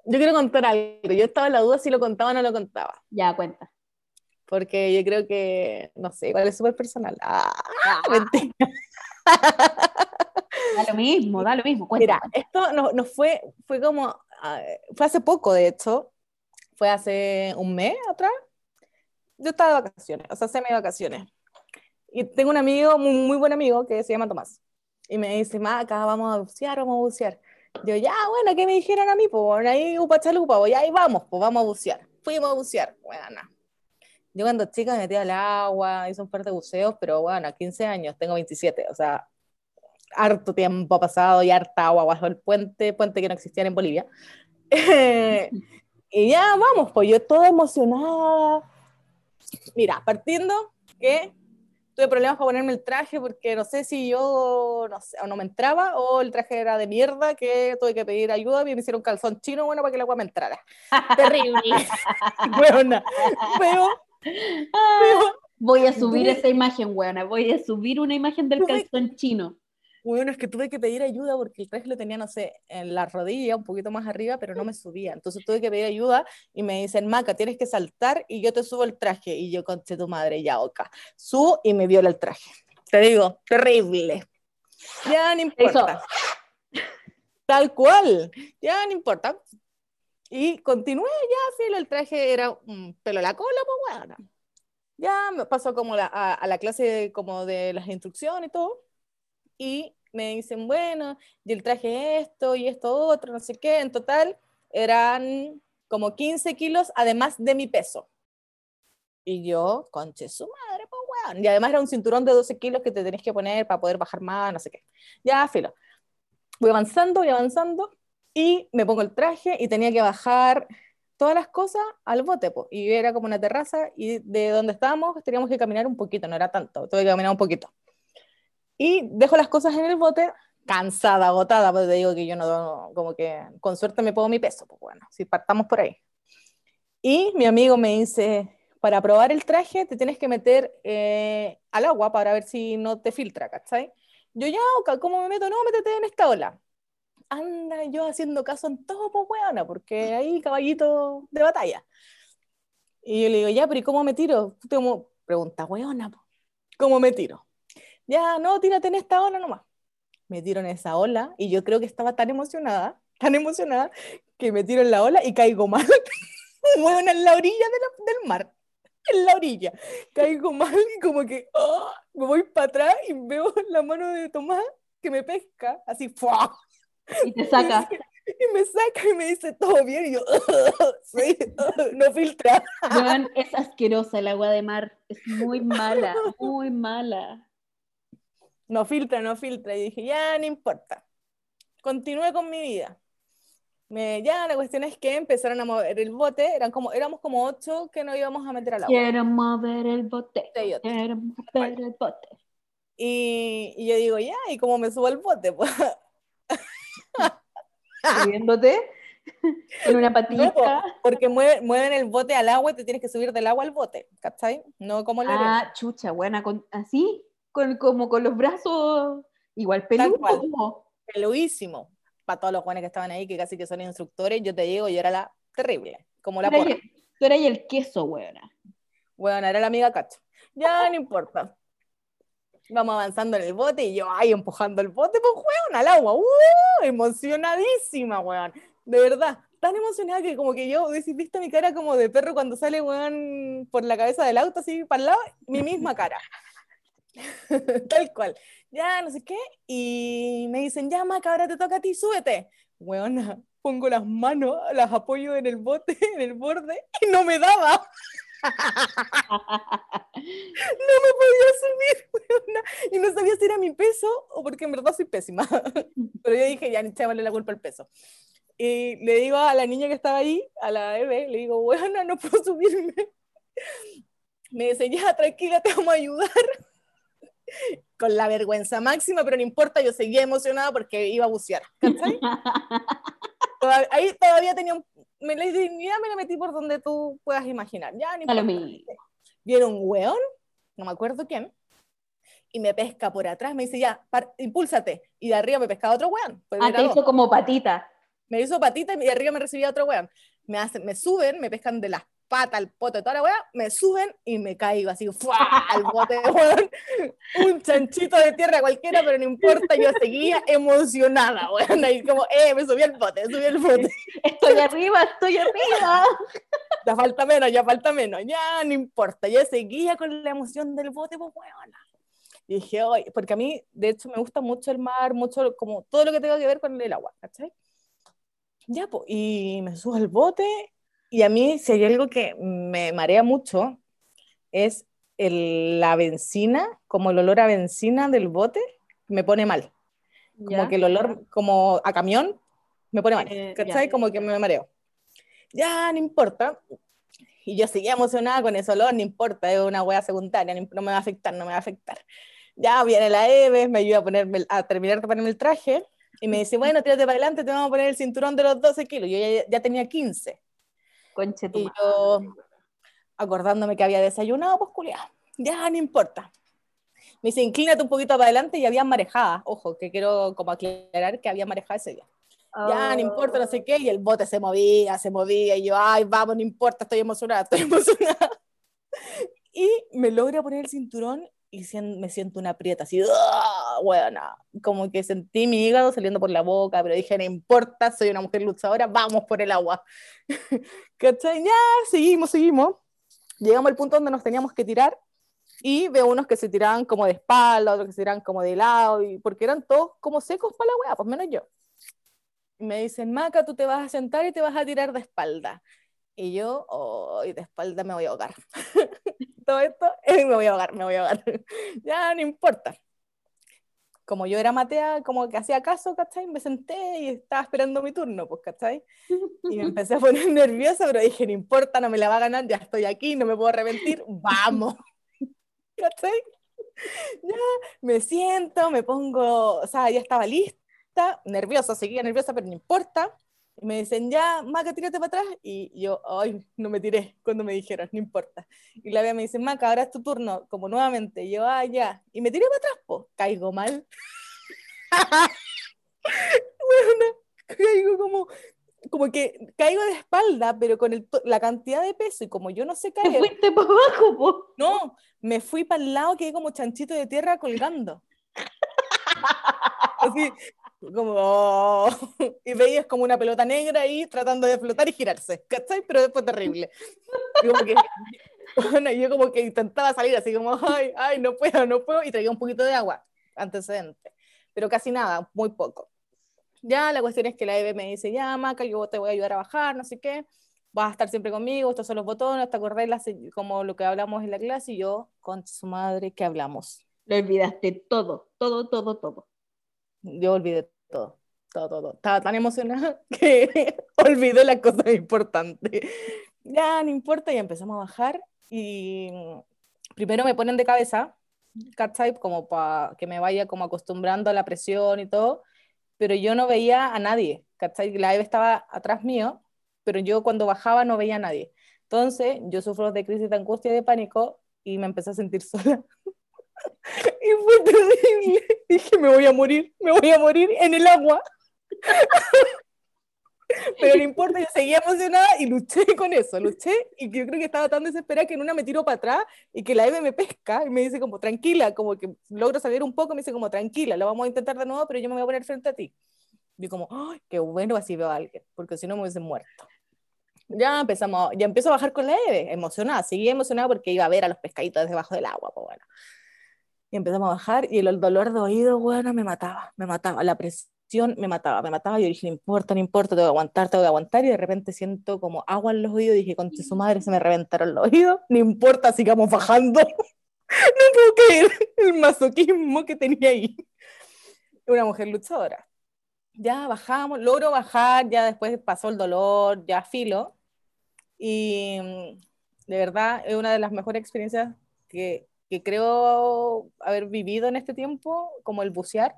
Yo quiero contar algo. Yo estaba en la duda si lo contaba o no lo contaba. Ya, cuenta. Porque yo creo que, no sé, igual es súper personal. Ah, mentira. Da lo mismo, da lo mismo, cuenta. Mira, esto no, no fue, fue como, ah, fue hace poco, de hecho, fue hace un mes atrás. Yo estaba de vacaciones, o sea, semi vacaciones. Y tengo un amigo, muy, muy buen amigo, que se llama Tomás. Y me dice, Maca, vamos a bucear, vamos a bucear. Yo, ya, bueno, ¿qué me dijeron a mí? Pues bueno, ahí upa chalupa, pues, ahí vamos, pues vamos a bucear. Fuimos a bucear, bueno. Yo cuando chica me metía al agua, hice un par de buceos, pero bueno, a 15 años, tengo 27, o sea, harto tiempo ha pasado y harta agua bajo el puente, puente que no existía en Bolivia. y ya vamos, pues yo toda emocionada. Mira, partiendo que tuve problemas para ponerme el traje porque no sé si yo no, sé, o no me entraba o el traje era de mierda que tuve que pedir ayuda y me hicieron calzón chino bueno para que el agua me entrara. Terrible. Buena. Pero, Ah, voy a subir esa imagen, buena. Voy a subir una imagen del calzón chino. Bueno, es que tuve que pedir ayuda porque el traje lo tenía, no sé, en la rodilla, un poquito más arriba, pero no me subía. Entonces tuve que pedir ayuda y me dicen, Maca, tienes que saltar y yo te subo el traje. Y yo, conche tu madre, ya, oca. Subo y me viola el traje. Te digo, terrible. Ya no importa. Tal cual. Ya no importa. Y continué, ya, filo, el traje era un pelo a la cola, pues bueno. Ya me pasó como la- a, a la clase como de las instrucciones y todo y me dicen, bueno, y el traje esto y esto otro, no sé qué, en total eran como 15 kilos además de mi peso. Y yo, conche su madre, pues weón. Y además era un cinturón de 12 kilos que te tenés que poner para poder bajar más, no sé qué. Ya, filo. Voy avanzando, voy avanzando y me pongo el traje y tenía que bajar todas las cosas al bote, po. y era como una terraza y de donde estábamos teníamos que caminar un poquito, no era tanto, tuve que caminar un poquito. Y dejo las cosas en el bote, cansada, agotada, pues te digo que yo no, como que con suerte me pongo mi peso, pues bueno, si partamos por ahí. Y mi amigo me dice, para probar el traje te tienes que meter eh, al agua para ver si no te filtra, ¿cachai? Yo ya, ¿cómo me meto? No, métete en esta ola. Anda yo haciendo caso en todo, pues weona, porque ahí caballito de batalla. Y yo le digo, ya, pero ¿y cómo me tiro? Como, pregunta, weona, ¿cómo me tiro? Ya, no, tírate en esta ola nomás. Me tiro en esa ola y yo creo que estaba tan emocionada, tan emocionada, que me tiro en la ola y caigo mal. Weona, en la orilla de la- del mar. En la orilla. Caigo mal y como que ¡ah! me voy para atrás y veo la mano de Tomás que me pesca, así, ¡fua! Y te saca. Y me saca y me dice, ¿todo bien? Y yo, sí, no filtra. Weón, es asquerosa el agua de mar. Es muy mala, muy mala. No filtra, no filtra. Y dije, ya, no importa. Continué con mi vida. Me, ya, la cuestión es que empezaron a mover el bote. Eran como, éramos como ocho que no íbamos a meter al agua. Quiero mover el bote. Sí, Quiero mover el bote. Y, y yo digo, ya, ¿y cómo me subo al bote? Pues, Subiéndote con una no, patita. porque mueve- mueven el bote al agua y te tienes que subir del agua al bote, ¿cachai? No como la arena. Ah, chucha, buena, con, así, con, como con los brazos igual como. Peluísimo. para todos los jóvenes que estaban ahí, que casi que son instructores, yo te digo, yo era la terrible, como la porra. el- tú eras el queso, weona. Bueno, era la amiga Cacho. Ya no importa. Vamos avanzando en el bote y yo ahí empujando el bote, pues weón, al agua. ¡Uh! Emocionadísima, weón. De verdad, tan emocionada que como que yo, hubiese visto mi cara como de perro cuando sale, weón, por la cabeza del auto, así para el lado, mi misma cara. Tal cual. Ya, no sé qué. Y me dicen, ya, Maca, ahora te toca a ti, súbete. Weona, pongo las manos, las apoyo en el bote, en el borde, y no me daba. No me podía subir, weona, y no sabía si era mi peso o porque en verdad soy pésima. Pero yo dije, ya, echémosle la culpa al peso. Y le digo a la niña que estaba ahí, a la Eve, le digo, bueno, no puedo subirme. Me dice, ya, tranquila, te vamos a ayudar. Con la vergüenza máxima, pero no importa, yo seguía emocionada porque iba a bucear. ¿cachai? Ahí todavía tenía un... Me, le dije, ya me la metí por donde tú puedas imaginar. Ya, mismo. viene un weón, no me acuerdo quién, y me pesca por atrás, me dice, ya, par- impúlsate, y de arriba me pescaba otro weón. pues Ah, te hizo como patita. Me hizo patita y de arriba me recibía otro weón. Me, hacen, me suben, me pescan de las patas, el poto, toda la weá, me suben y me caigo así, ¡fua! al bote, weón. Un chanchito de tierra cualquiera, pero no importa, yo seguía emocionada, weón. Ahí como, eh, me subí al bote, subí al bote. Estoy arriba, estoy arriba. Ya falta menos, ya falta menos, ya no importa. Yo seguía con la emoción del bote, pues weona. Y dije, hoy, porque a mí, de hecho, me gusta mucho el mar, mucho como todo lo que tenga que ver con el agua, ¿cachai? Ya, pues, y me subo al bote, y a mí, si hay algo que me marea mucho, es el- la benzina, como el olor a benzina del bote, me pone mal. Como que el olor, como a camión, me pone mal, Eh, ¿cachai? ya. Como que me mareo. Ya, no importa. Y yo seguía emocionada con ese olor, no importa, es una hueá secundaria, no, no me va a afectar, no me va a afectar. Ya viene la Eve, me ayuda a, ponerme, a terminar de ponerme el traje y me dice, bueno, tírate para adelante, te vamos a poner el cinturón de los 12 kilos. Yo ya, ya tenía 15. Conche tu Y madre. yo, acordándome que había desayunado, pues culiao, ya no importa. Me dice, inclínate un poquito para adelante y había marejadas. Ojo, que quiero como aclarar que había marejada ese día. Ya, no importa, no sé qué, y el bote se movía, se movía, y yo, ay, vamos, no importa, estoy emocionada, estoy emocionada. Y me logra poner el cinturón y me siento una prieta, así, ¡ah! buena, como que sentí mi hígado saliendo por la boca, pero dije, no importa, soy una mujer luchadora, vamos por el agua. ¿Cachai? Ya, seguimos, seguimos. Llegamos al punto donde nos teníamos que tirar y veo unos que se tiraban como de espalda, otros que se tiraban como de lado, y porque eran todos como secos para la weá, pues menos yo. Y me dicen, Maca, tú te vas a sentar y te vas a tirar de espalda. Y yo, hoy de espalda me voy a ahogar. Todo esto, eh, me voy a ahogar, me voy a ahogar. ya, no importa. Como yo era matea, como que hacía caso, ¿cachai? Me senté y estaba esperando mi turno, pues, ¿cachai? Y me empecé a poner nerviosa, pero dije, no importa, no me la va a ganar, ya estoy aquí, no me puedo arrepentir, vamos. ¿Cachai? Ya, me siento, me pongo, o sea, ya estaba lista, nerviosa, seguía nerviosa, pero no importa. Y me dicen, ya, Maca, tírate para atrás. Y yo, ay, no me tiré cuando me dijeron, no importa. Y la vea me dice, Maca, ahora es tu turno, como nuevamente. Y yo, ah, ya. Y me tiré para atrás, pues, caigo mal. bueno, caigo como, como que caigo de espalda, pero con el la cantidad de peso y como yo no sé Te caer, fuiste para abajo, po. no, me fui para el lado, quedé como chanchito de tierra colgando. Así, como, oh, y veías como una pelota negra ahí tratando de flotar y girarse, ¿cachai? Pero después terrible. Y como que, bueno, yo como que intentaba salir así como, ay, ay, no puedo, no puedo, y traía un poquito de agua, antecedente, pero casi nada, muy poco. Ya, la cuestión es que la Eve me dice, ya, Maca, yo te voy a ayudar a bajar, no sé qué, vas a estar siempre conmigo, estos son los botones, ¿te acordás como lo que hablamos en la clase? Y yo, con su madre, ¿qué hablamos? Lo olvidaste todo, todo, todo, todo. Yo olvidé todo, todo, todo. Estaba tan emocionada que olvidé la cosa importante. Ya, no importa, y empezamos a bajar y primero me ponen de cabeza, ¿cachai? Como para que me vaya como acostumbrando a la presión y todo, pero yo no veía a nadie, ¿cachai? La Eve estaba atrás mío, pero yo cuando bajaba no veía a nadie. Entonces, yo sufro de crisis de angustia y de pánico y me empecé a sentir sola. Y fue terrible. Dije, me voy a morir, me voy a morir en el agua. Pero no importa, yo seguía emocionada y luché con eso, luché y yo creo que estaba tan desesperada que en una me tiro para atrás y que la Eve me pesca y me dice como tranquila, como que logro salir un poco, me dice como tranquila, lo vamos a intentar de nuevo, pero yo me voy a poner frente a ti. Y como, ¡ay, qué bueno, así veo a alguien, porque si no me hubiese muerto. Ya empezamos, ya empiezo a bajar con la Eve, emocionada, seguía emocionada porque iba a ver a los pescaditos debajo del agua, pues bueno. Y empezamos a bajar y el dolor de oído, bueno, me mataba, me mataba, la presión me mataba, me mataba. Yo dije, no importa, no importa, tengo que aguantar, tengo que aguantar. Y de repente siento como agua en los oídos. Dije, con su madre se me reventaron los oídos. No importa, sigamos bajando. no puedo creer el masoquismo que tenía ahí. Una mujer luchadora. Ya bajamos, logro bajar, ya después pasó el dolor, ya filo. Y mm, de verdad es una de las mejores experiencias que, que creo haber vivido en este tiempo, como el bucear.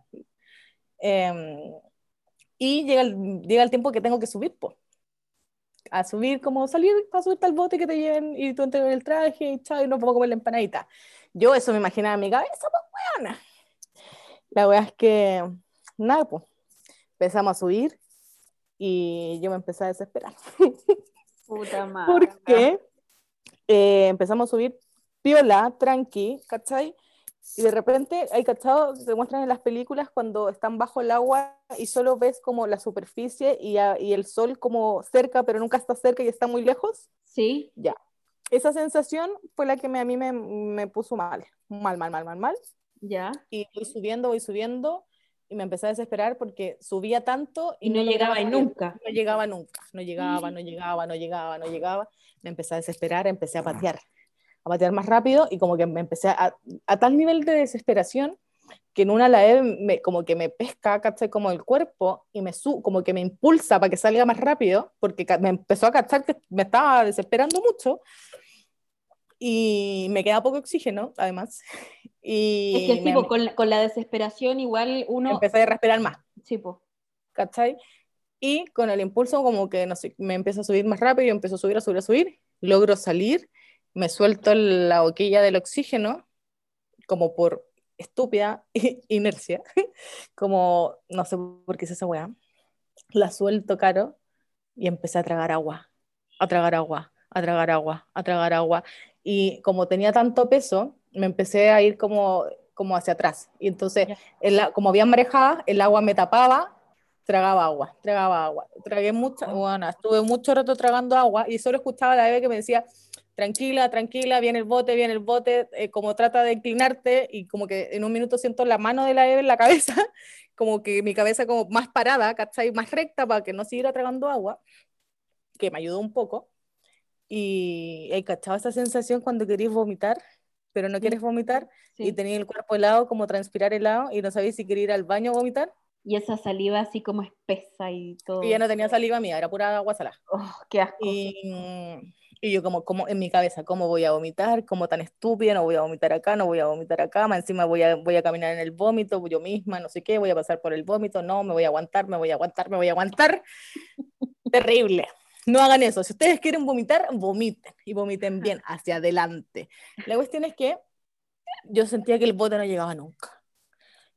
Em, y llega el, llega el tiempo que tengo que subir, pues. A subir, como salir para subirte al bote que te lleven y tú entregas el traje y chao, y vamos a comer la empanadita. Yo eso me imaginaba en mi cabeza, pues, weona. La wea es que, nada, pues, empezamos a subir y yo me empecé a desesperar. Puta madre. Porque eh, empezamos a subir piola, tranqui, ¿cachai? Y de repente, hay cachado, se muestran en las películas cuando están bajo el agua y solo ves como la superficie y, y, el sol como cerca, pero nunca está cerca y está muy lejos. Sí. Ya. Esa sensación fue la que me, a mí me, me, puso mal, mal, mal, mal, mal, mal. Ya. Y voy subiendo, voy subiendo y me empecé a desesperar porque subía tanto y, y no, no, llegaba nunca. No llegaba nunca, no llegaba, no llegaba, no llegaba, no llegaba. Me empecé a desesperar, empecé a patear a patear más rápido y como que me empecé a, a tal nivel de desesperación que en una la me, como que me pesca, ¿cachai? Como el cuerpo y me su, como que me impulsa para que salga más rápido, porque me empezó a cachar que me estaba desesperando mucho y me queda poco oxígeno, además. Y es que sí, con, con, la desesperación igual uno... Empecé a respirar más. Sí, pues. ¿Cachai? Y con el impulso como que, no sé, me empieza a subir más rápido, y empiezo a subir, a subir, a subir, logro salir me suelto la boquilla del oxígeno, como por estúpida inercia, como no sé por qué es esa weá, la suelto caro y empecé a tragar agua, a tragar agua, a tragar agua, a tragar agua. Y como tenía tanto peso, me empecé a ir como, como hacia atrás. Y entonces, el, como había marejada, el agua me tapaba, tragaba agua, tragaba agua. Tragué mucha, bueno, estuve mucho rato tragando agua y solo escuchaba a la bebé que me decía, tranquila, tranquila, viene el bote, viene el bote, eh, como trata de inclinarte y como que en un minuto siento la mano de la Eve en la cabeza, como que mi cabeza como más parada, ¿cachai? Más recta para que no siguiera tragando agua, que me ayudó un poco. Y he cachado esa sensación cuando querés vomitar, pero no quieres vomitar y tenés el cuerpo helado, como transpirar helado y no sabéis si quería ir al baño o vomitar. Y esa saliva así como espesa y todo. Y ya no tenía saliva mía, era pura agua salada. Oh, qué asco. Y, y yo como, como en mi cabeza, ¿cómo voy a vomitar? ¿Cómo tan estúpida? No voy a vomitar acá, no voy a vomitar acá, más encima voy a, voy a caminar en el vómito, yo misma, no sé qué, voy a pasar por el vómito, no, me voy a aguantar, me voy a aguantar, me voy a aguantar. Terrible. No hagan eso. Si ustedes quieren vomitar, vomiten y vomiten bien hacia adelante. La cuestión es que yo sentía que el bote no llegaba nunca.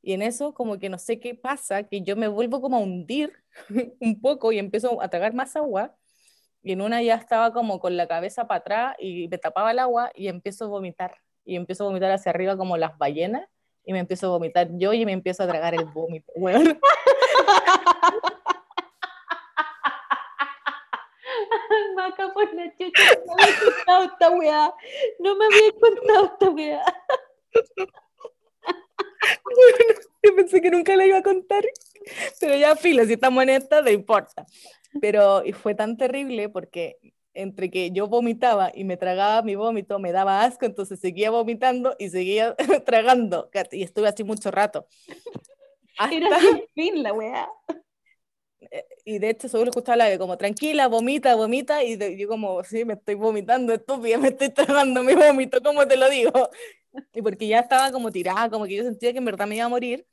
Y en eso, como que no sé qué pasa, que yo me vuelvo como a hundir un poco y empiezo a tragar más agua y en una ya estaba como con la cabeza para atrás y me tapaba el agua y empiezo a vomitar. Y empiezo a vomitar hacia arriba como las ballenas y me empiezo a vomitar yo y me empiezo a tragar el vómito, weón. Maca por la chucha, no me había contado esta weá. No me había contado esta weá. Bueno, yo pensé que nunca la iba a contar, pero ya filo, si estamos en esta, no importa. Pero y fue tan terrible porque entre que yo vomitaba y me tragaba mi vómito, me daba asco, entonces seguía vomitando y seguía tragando. Y estuve así mucho rato. Hasta... Era sin fin la weá. Eh, y de hecho, solo escuchaba la de como tranquila, vomita, vomita, y yo como, sí, me estoy vomitando, estúpida, me estoy tragando mi vómito, ¿cómo te lo digo? Y porque ya estaba como tirada, como que yo sentía que en verdad me iba a morir,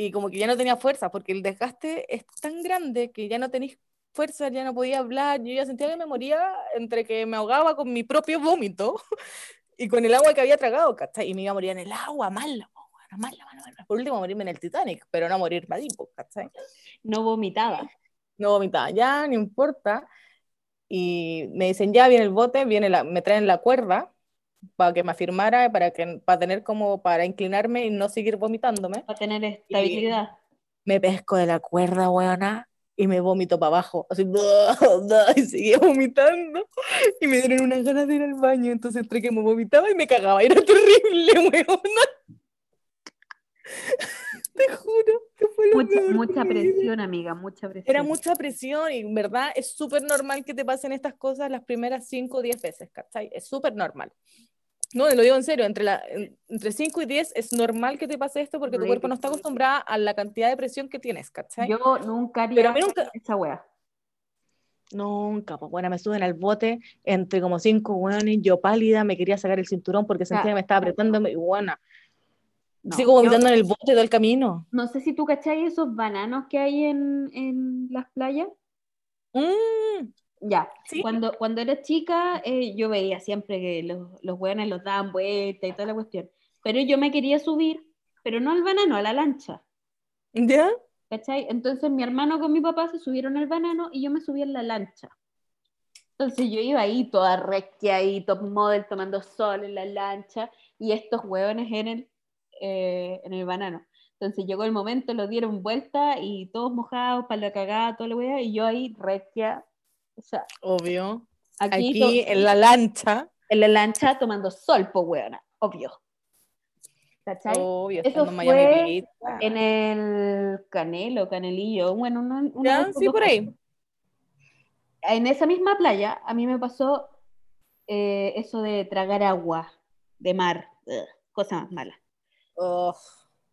y como que ya no tenía fuerza, porque el desgaste es tan grande que ya no tenéis fuerza, ya no podía hablar, yo ya sentía que me moría entre que me ahogaba con mi propio vómito y con el agua que había tragado, ¿cachai? Y me iba a morir en el agua, mal, mal, mal. Por último, morirme en el Titanic, pero no morir ahí, pues, ¿cachai? No vomitaba. No vomitaba, ya, no importa. Y me dicen, ya viene el bote, viene la, me traen la cuerda para que me afirmara, para, que, para tener como, para inclinarme y no seguir vomitándome. Para tener estabilidad. me pesco de la cuerda, weona, y me vomito para abajo, así, y seguía vomitando, y me dieron unas ganas de ir al baño, entonces entre que me vomitaba y me cagaba, era terrible, weona. Te juro que fue lo Mucha, peor mucha presión, amiga, mucha presión. Era mucha presión y en verdad es súper normal que te pasen estas cosas las primeras 5 o 10 veces, ¿cachai? Es súper normal. No, lo digo en serio, entre, la, en- entre 5 y 10 es normal que te pase esto porque tu cuerpo no está acostumbrado a la cantidad de presión que tienes, ¿cachai? Yo nunca haría Pero a mí nunca- esa wea. Nunca, pues bueno, me suben al bote entre como cinco hueones, yo pálida, me quería sacar el cinturón porque sentía que me estaba apretando y buena. No. Sigo vomitando en el bote todo el camino. no sé si tú cachai esos bananos que hay en, en las playas. Mm, Ya, sí, cuando, cuando era chica, eh, yo veía siempre que los, los hueones los daban vuelta y toda la cuestión. Pero yo me quería subir, pero no al banano, a la lancha. ¿ya? ¿Cachai? Entonces mi hermano con mi papá se subieron al banano y yo me subí en la lancha. Entonces yo iba ahí toda requia ahí, top model, tomando sol en la lancha y estos hueones el, eh, en el banano. Entonces llegó el momento, lo dieron vuelta y todos mojados para la cagada, toda la wea, y yo ahí requia. O sea, Obvio. aquí, Aquí en la lancha, en la lancha tomando sol, po hueona, obvio. ¿Cachai? obvio, Eso Miami fue Beach. En el Canelo, Canelillo, bueno, una Ya, sí, por ahí. cosas. En esa misma playa, a mí me pasó eh, eso de tragar agua de mar, ugh, cosa más mala. Ugh,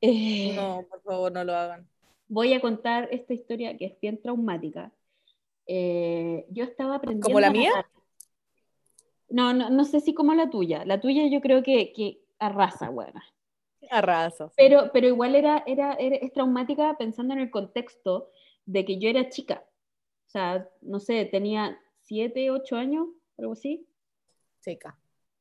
Eh, no, por favor, no lo hagan. Voy a contar esta historia que es bien traumática. Eh, yo estaba aprendiendo. ¿Como la mía? No, no, no sé si como la tuya. La tuya yo creo que, que arrasa, buena. Arrasa. sí. Pero, pero igual era, era, era- es traumática pensando en el contexto de que yo era chica. O sea, no sé, tenía siete, ocho años, algo así. Chica.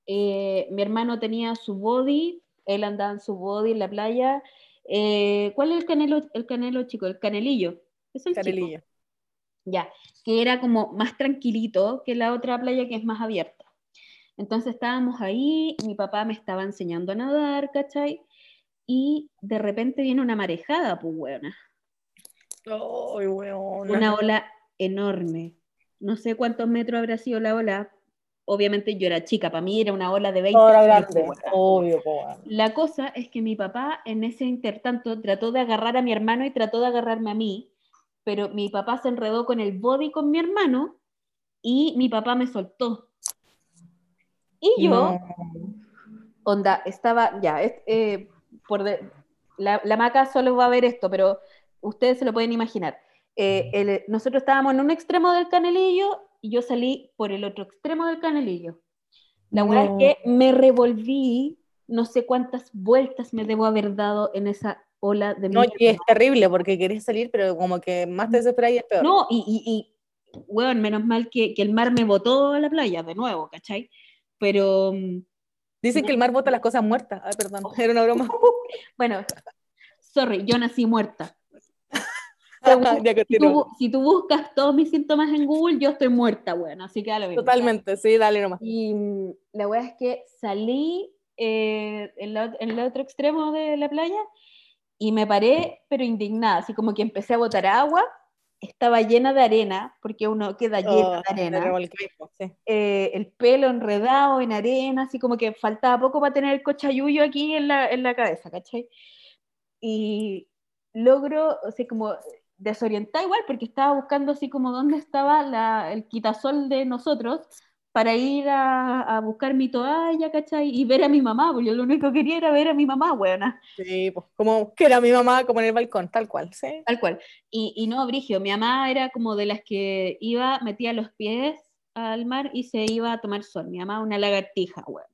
Eh, mi hermano tenía su body, él andaba en su body en la playa. Eh, ¿Cuál es el canelo, el canelo chico? El canelillo. Es el chico. Canelillo. Ya, que era como más tranquilito que la otra playa que es más abierta. Entonces estábamos ahí, mi papá me estaba enseñando a nadar, ¿cachai? Y de repente viene una marejada, pues, weona. Ay, weona. Una ola enorme. No sé cuántos metros habrá sido la ola. Obviamente yo era chica, para mí era una ola de 20 Ahora metros, grande. Obvio, po, weona. La cosa es que mi papá en ese intertanto trató de agarrar a mi hermano y trató de agarrarme a mí, pero mi papá se enredó con el body con mi hermano y mi papá me soltó. Y yo, No. onda, estaba, ya, eh, por de- la, la maca solo va a ver esto, pero ustedes se lo pueden imaginar. Eh, el- nosotros estábamos en un extremo del canelillo y yo salí por el otro extremo del canelillo. La verdad No. es que me revolví, no sé cuántas vueltas me debo haber dado en esa ola de No, mierda. y es terrible porque querés salir, pero como que más te desesperas y es peor. No, y, y, y weón, menos mal que, que el mar me botó a la playa de nuevo, ¿cachai? Pero, mm, Dicen que el mar bota las cosas muertas. Ay, perdón, era una broma. bueno, sorry, yo nací muerta. Si tú, si tú buscas todos mis síntomas en Google, yo estoy muerta, bueno, así que da lo mismo. Totalmente, sí, dale nomás. Y mm, la weá es que salí eh, en, la- en el otro extremo de la playa y me paré, pero indignada, así como que empecé a botar agua, estaba llena de arena, porque uno queda lleno Oh, de arena, po, sí. eh, el pelo enredado en arena, así como que faltaba poco para tener el cochayuyo aquí en la, en la cabeza, ¿cachai? Y logro, o sea, como desorientar igual, porque estaba buscando así como dónde estaba la, el quitasol de nosotros para ir a, a buscar mi toalla, ¿cachai? Y ver a mi mamá, porque yo lo único que quería era ver a mi mamá, buena, Sí, pues como que era mi mamá, como en el balcón, tal cual, sí. tal cual. Y, y no, Brigio, mi mamá era como de las que iba, metía los pies al mar y se iba a tomar sol. Mi mamá una lagartija, weón.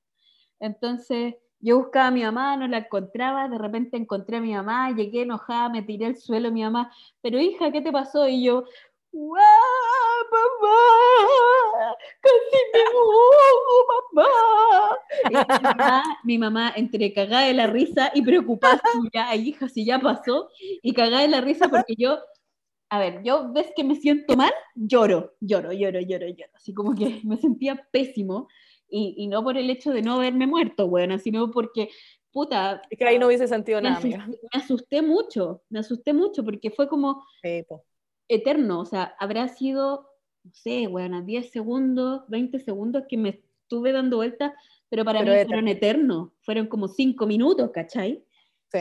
Entonces yo buscaba a mi mamá, no la encontraba, de repente encontré a mi mamá, llegué enojada, me tiré al suelo, mi mamá, pero hija, ¿qué te pasó? Y yo, ¡guau, mamá! ¡Casi me ahogo, mamá! Mi, mamá, entre cagada de la risa y preocupada, ya, hija, si ya pasó, y cagada de la risa porque yo, a ver, yo ves que me siento mal, lloro, lloro, lloro, lloro, lloro, así como que me sentía pésimo, y, y no por el hecho de no haberme muerto, bueno, sino porque, puta... Es que ahí no hubiese sentido nada, asusté, me asusté mucho, me asusté mucho porque fue como eterno, o sea, habrá sido, no sé, bueno, 10 segundos, 20 segundos que me estuve dando vueltas, pero para Pero mí eterno. fueron eternos, fueron como 5 minutos, ¿cachai? Sí.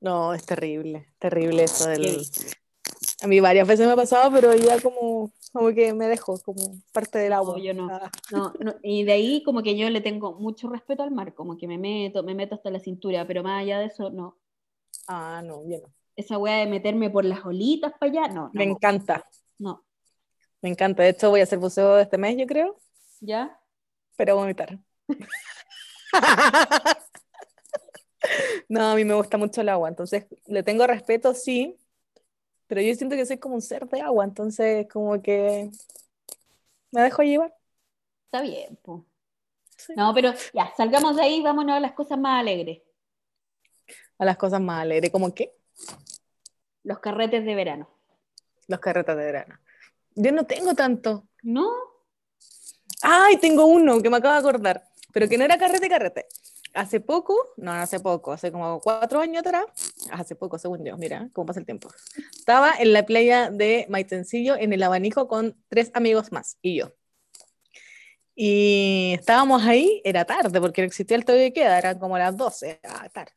No, es terrible, terrible eso del... A mí varias veces me ha pasado, pero ya como, como que me dejo, como parte del agua. yo no. Ah, No, no, y de ahí como que yo le tengo mucho respeto al mar, como que me meto, me meto hasta la cintura, pero más allá de eso, no. Ah, no, yo no. Esa weá de meterme por las olitas para allá, no, no, Me no, encanta, no. me encanta. De hecho, voy a hacer buceo este mes, yo creo, ¿Ya? pero vomitar. No, a mí me gusta mucho el agua, entonces le tengo respeto, sí, pero yo siento que soy como un ser de agua, entonces como que me dejo llevar. Está bien, po. Sí. No, pero ya, salgamos de ahí, vámonos a las cosas más alegres. A las cosas más alegres, como que Los carretes de verano. los carretes de verano. Yo no tengo tanto. ¿No? Ay, tengo uno que me acabo de acordar, pero que no era carrete, carrete. Hace poco, no, hace poco, hace como cuatro años atrás, hace poco, según yo, mira cómo pasa el tiempo. Estaba en la playa de Maitencillo en el abanico con tres amigos más y yo. Y estábamos ahí, era tarde, porque no existía el toque de queda, eran como las 12, ah, tarde.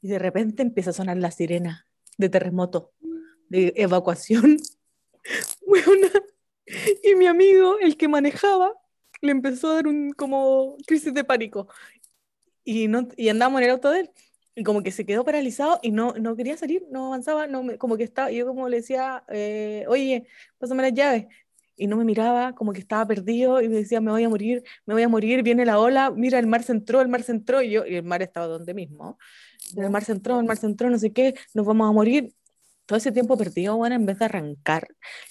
Y de repente empieza a sonar la sirena de terremoto, de evacuación. Weona. Y mi amigo, el que manejaba, le empezó a dar un como crisis de pánico. Y, no, y andábamos en el auto de él. Y como que se quedó paralizado y no, no quería salir, no avanzaba, no me- como que estaba, yo como le decía, eh, oye, pásame las llaves. Y no me miraba, como que estaba perdido y me decía, me voy a morir, me voy a morir, viene la ola, mira, el mar se entró, el mar se entró, y yo, y el mar estaba donde mismo. El mar se entró, el mar se entró, no sé qué, nos vamos a morir. Todo ese tiempo perdido, bueno, en vez de arrancar.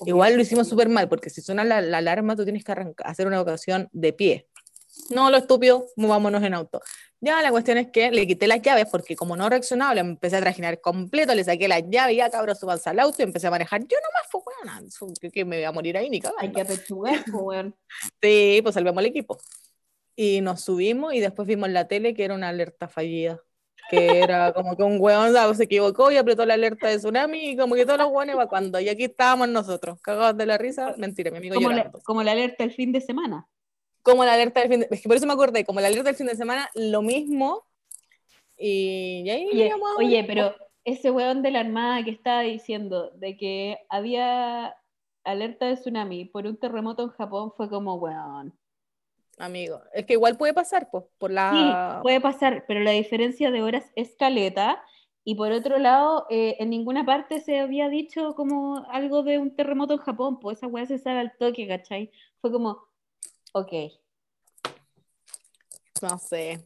Igual lo hicimos súper mal, porque si suena la, la alarma, tú tienes que arranca- hacer una evacuación de pie. No, lo estúpido, movámonos en auto. Ya la cuestión es que le quité las llaves, porque como no reaccionaba, le empecé a trajinar completo, le saqué las llaves, ya cabrón, subanse al auto y empecé a manejar. Yo nomás, pues, bueno, que, que me voy a morir ahí ni cagando. Hay que apechugar, po, weón. Sí, pues salvamos el equipo. Y nos subimos y después vimos en la tele que era una alerta fallida. Que era como que un ¿sabes? se equivocó y apretó la alerta de tsunami y como que todos los hueones evacuando. Y aquí estábamos nosotros, cagados de la risa. Mentira, mi amigo Como la, como la alerta el fin de semana. Como la alerta del fin de... Es que por eso me acordé, como la alerta del fin de semana, lo mismo. Y, y ahí Oye, a- oye, pero ese weón de la Armada que estaba diciendo de que había alerta de tsunami por un terremoto en Japón fue como, weón. Amigo, es que igual puede pasar, pues, por Sí, la... puede pasar, pero la diferencia de horas es caleta. Y por otro lado, eh, en ninguna parte se había dicho como algo de un terremoto en Japón, pues esa weá se sabe al toque, ¿cachai? Fue como, ok. No sé.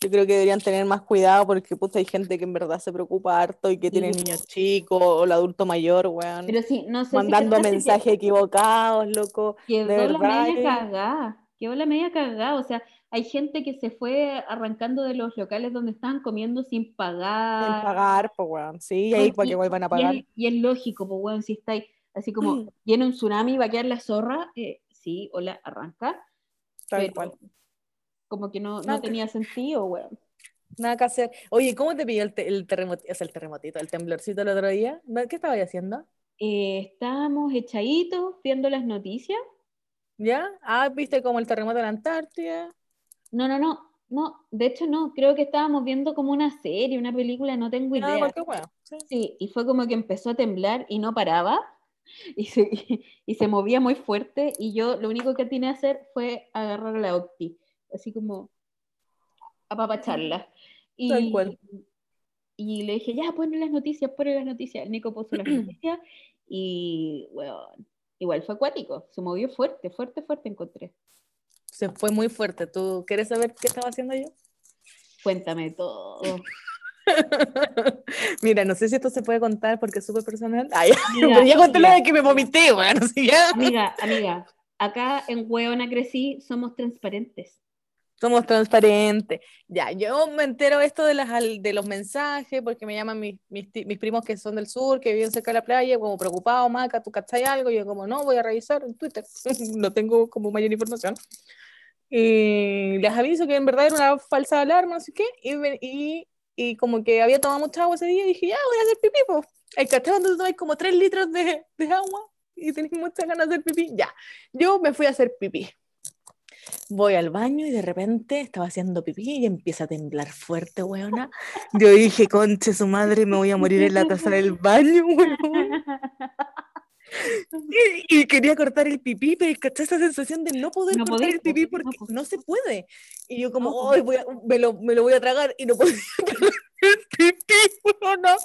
Yo creo que deberían tener más cuidado porque puta, hay gente que en verdad se preocupa harto y que tiene Sí. niños chicos o el adulto mayor, weón. Pero sí, no sé mandando si que- mensajes equivocados, loco. Quedó de la media cagada, quedó la media cagada, o sea, hay gente que se fue arrancando de los locales donde estaban comiendo sin pagar. Sin pagar, pues, weón. Sí, y ahí Bueno, para que vuelvan a y pagar. es, y es lógico, pues, weón, si estáis así como, viene un tsunami, va a quedar la zorra, eh, sí, hola, arranca, Tal pero cual. como que no, no tenía sentido, weón. Nada que hacer. Oye, ¿cómo te pilló el, te- el terremotito, o sea, el terremotito, el temblorcito el otro día? ¿Qué estabas haciendo? Eh, estábamos echaditos viendo las noticias. ¿Ya? Ah, ¿viste como el terremoto en la Antártida? No, no, no, no, de hecho no, creo que estábamos viendo como una serie, una película, no tengo Ah, idea. cualquier weón. Sí. Sí, y fue como que empezó a temblar y no paraba y se, y se movía muy fuerte y yo lo único que tenía que hacer fue agarrar a la Octi, así como apapacharla. Y, Tal cual. y le dije, ya, ponle las noticias, ponle las noticias. El Nico puso las noticias y, bueno, igual fue acuático, se movió fuerte, fuerte, fuerte encontré. Se fue muy fuerte. ¿Tú quieres saber qué estaba haciendo yo? Cuéntame todo. Mira, no sé si esto se puede contar porque es súper personal. Ay, Amiga, pero ya conté lo de que me vomité, weón. Así ya. amiga, amiga, acá en Hueona crecí, somos transparentes. Somos transparentes. Ya, yo me entero esto de, las, de los mensajes porque me llaman mis, mis, mis, primos que son del sur, que viven cerca de la playa, como preocupado, Maca, ¿tú cachai algo? Y yo como, no, voy a revisar en Twitter, no tengo como mayor información. Y les aviso que en verdad era una falsa alarma, así que, y, y, y, como que había tomado mucha agua ese día, y dije, ya, voy a hacer pipí, pues. El cachai donde tomáis como 3 litros de, de agua y tenéis muchas ganas de hacer pipí, ya. Yo me fui a hacer pipí voy al baño y de repente estaba haciendo pipí y empieza a temblar fuerte, weona. Yo dije, conche su madre, me voy a morir en la taza del baño, weón. Y, quería cortar el pipí, pero caché esa sensación de no poder cortar el pipí porque no, se puede. Y yo como, hoy me, lo, me, lo, voy a tragar y no podía el pipí, no.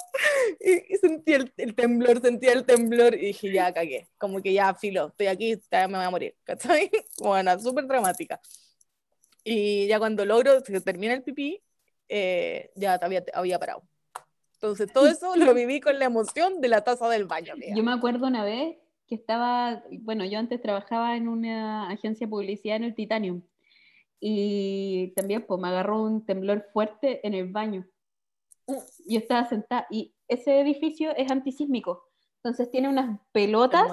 Y, sentí el, el, temblor, sentía el temblor y dije, ya cagué. Como que ya, filo, estoy aquí, ya me voy a morir. ¿Cachai? Bueno, súper dramática. Y ya cuando logro, se termina el pipí, eh, ya había, había parado. Entonces, todo eso lo viví con la emoción de la taza del baño. Yo me acuerdo una vez que estaba, bueno, yo antes trabajaba en una agencia de publicidad en el Titanium y también pues me agarró un temblor fuerte en el baño. Yo estaba sentada y ese edificio es antisísmico, entonces tiene unas pelotas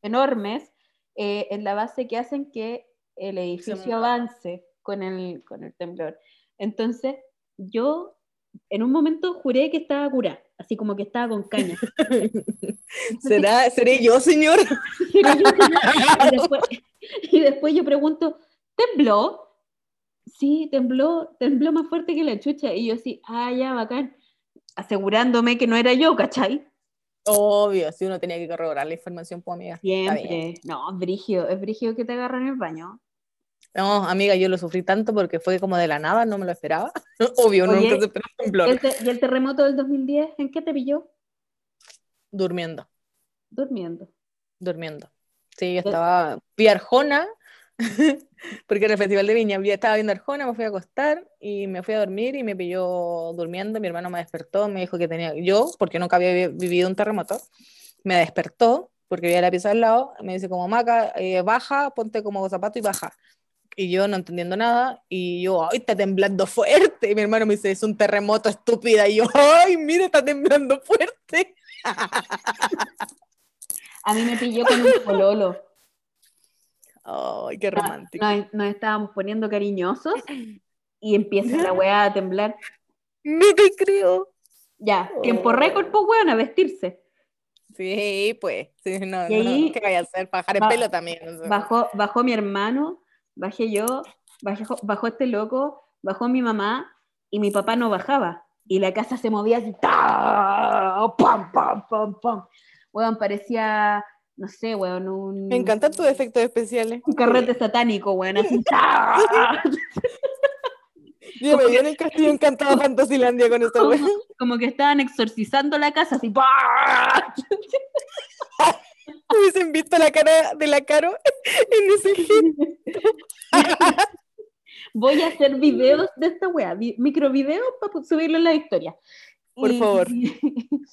enormes eh, en la base que hacen que el edificio avance con el, con el temblor. Entonces, yo en un momento juré que estaba curada, así como que estaba con caña. ¿Será, ¿Seré yo, señor? y, después, yo pregunto, ¿tembló? Sí, tembló, tembló más fuerte que la chucha. Y yo así, ah, ya, bacán. Asegurándome que no era yo, ¿cachai? Obvio, si uno tenía que corroborar la información, pues amiga. Siempre. No, es brigio, es brigio que te agarran en el baño. No, amiga, yo lo sufrí tanto porque fue como de la nada, no me lo esperaba. Obvio, nunca se esperó un temblor. ¿Y el terremoto del 2010 en qué te pilló? Durmiendo. Durmiendo. Durmiendo. Sí, yo estaba, vi Arjona, porque era el Festival de Viña, estaba viendo Arjona, me fui a acostar y me fui a dormir y me pilló durmiendo, mi hermano me despertó, me dijo que tenía, yo, porque nunca había vivido un terremoto, me despertó porque había la pieza al lado, me dice como Maca, eh, baja, ponte como zapato y baja y yo no entendiendo nada, y yo, ay, está temblando fuerte, y mi hermano me dice, es un terremoto estúpida, y yo, ay, mira, está temblando fuerte. A mí me pilló con un pololo. Ay, qué romántico. Nos, estábamos poniendo cariñosos y empieza la weá a temblar. No te creo. Ya, tiempo oh. récord, pues weón, a vestirse. Sí, pues. Sí, no, ¿qué vaya a hacer? Bajar el pelo también. bajó, bajó mi hermano bajé yo, bajó, este loco, bajó mi mamá y mi papá no bajaba. Y la casa se movía así, ¡pam, pam, pam, pam! Weón, parecía, no sé, weón, un... Me encantan tus efectos especiales. Un carrete satánico, weón, así, Yo me en el castillo encantado Fantasilandia con esto, weón. Como que estaban exorcizando la casa, así, Hubiesen visto la cara de la Caro en ese Voy a hacer videos de esta wea, microvideos para subirlo en la historia. Por favor.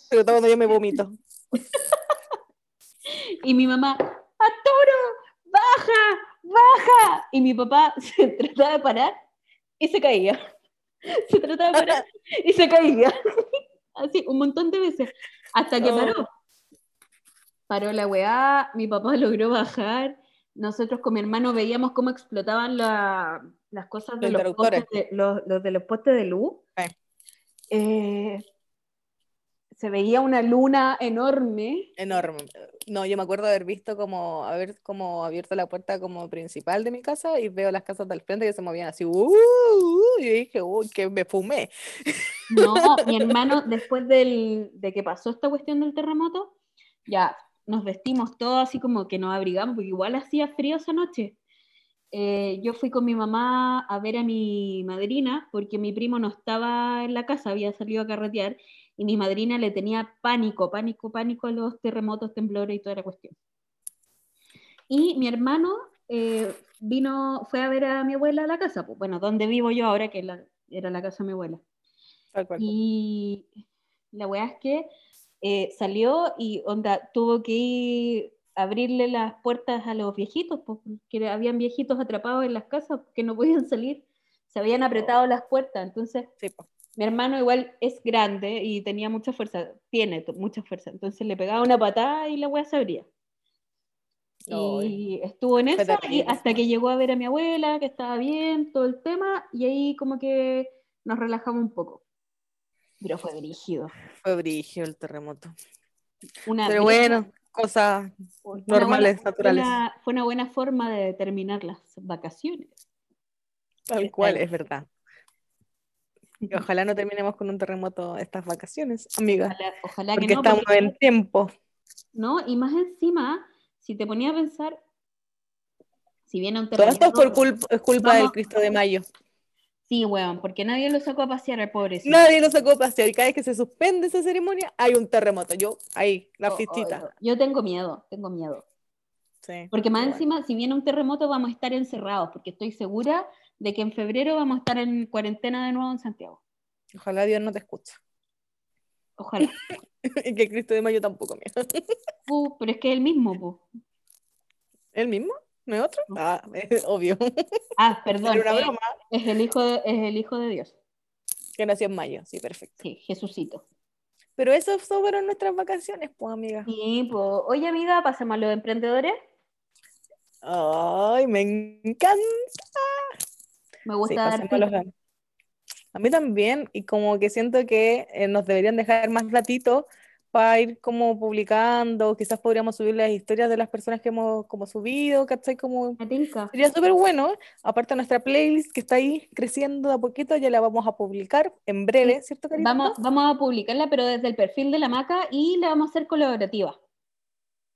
Pero todo yo me vomito. y mi mamá, ¡Arturo! ¡Baja! ¡Baja! Y mi papá se trataba de parar y se caía. Se trataba de parar y se caía. Así, un montón de veces. Hasta que oh. paró paró la weá, mi papá logró bajar, nosotros con mi hermano veíamos cómo explotaban las cosas de los, postes de, los, de los postes de luz. Eh, se veía una luna enorme. Enorme. No, yo me acuerdo haber visto como, haber como abierto la puerta como principal de mi casa y veo las casas del frente que se movían así, uh, uh, y dije, uy, que me fumé. No, mi hermano, después del, de que pasó esta cuestión del terremoto, ya nos vestimos todos así como que nos abrigamos, porque igual hacía frío esa noche. Eh, yo fui con mi mamá a ver a mi madrina, porque mi primo no estaba en la casa, había salido a carretear, y mi madrina le tenía pánico, pánico, pánico a los terremotos, temblores y toda la cuestión. Y mi hermano eh, vino, fue a ver a mi abuela a la casa, pues, bueno, donde vivo yo ahora, que era la casa de mi abuela. Y la weá es que eh, salió y onda, tuvo que ir abrirle las puertas a los viejitos, porque habían viejitos atrapados en las casas que no podían salir. se habían apretado las puertas, entonces Sí, mi hermano igual es grande y tenía mucha fuerza, tiene mucha fuerza, entonces le pegaba una patada y la weá se abría. Y estuvo en terrible. hasta que llegó a ver a mi abuela, que estaba bien, todo el tema, y ahí como que nos relajamos un poco. Pero fue dirigido. Fue brigio el terremoto. Una, Pero bueno, cosas una normales, buena- naturales. Fue una, fue una buena forma de terminar las vacaciones. Tal cual, es verdad. Y ojalá no terminemos con un terremoto estas vacaciones, amiga. Ojalá, ojalá Porque que no. estamos porque- en tiempo. ¿no? Y más encima, si te ponía a pensar, si viene un Todo terremoto... esto es por culpa, es culpa Vamos- del Cristo de Mayo. Sí, weón, porque nadie lo sacó a pasear al pobrecito. Nadie lo sacó a pasear y cada vez que se suspende esa ceremonia hay un terremoto. Yo, ahí, la Oh, oh, fichita. yo- yo tengo miedo, tengo miedo. Sí, Porque más bueno. encima, si viene un terremoto, vamos a estar encerrados, porque estoy segura de que en febrero vamos a estar en cuarentena de nuevo en Santiago. Ojalá Dios no te escuche. Ojalá. y que Cristo de Mayo tampoco, mira. Uh, pero es que es el mismo, pu. ¿El mismo? ¿No es otro? Ah, es obvio. Ah, perdón. Era una eh, broma. es, el hijo de, es el hijo de Dios. Que nació en mayo, sí, perfecto. Sí, Jesucito. Pero eso fueron nuestras vacaciones, pues, amiga. Sí, pues. Oye, amiga, pasemos a los emprendedores. Ay, me encanta. Me Sí, gusta dar a mí también, y como que siento que eh, nos deberían dejar más ratitos para ir como publicando, quizás podríamos subir las historias de las personas que hemos como subido, ¿cachai? Como sería súper bueno, aparte nuestra playlist que está ahí creciendo de a poquito, ya la vamos a publicar en breve, ¿cierto? Vamos, vamos a publicarla, pero desde el perfil de la maca y la vamos a hacer colaborativa.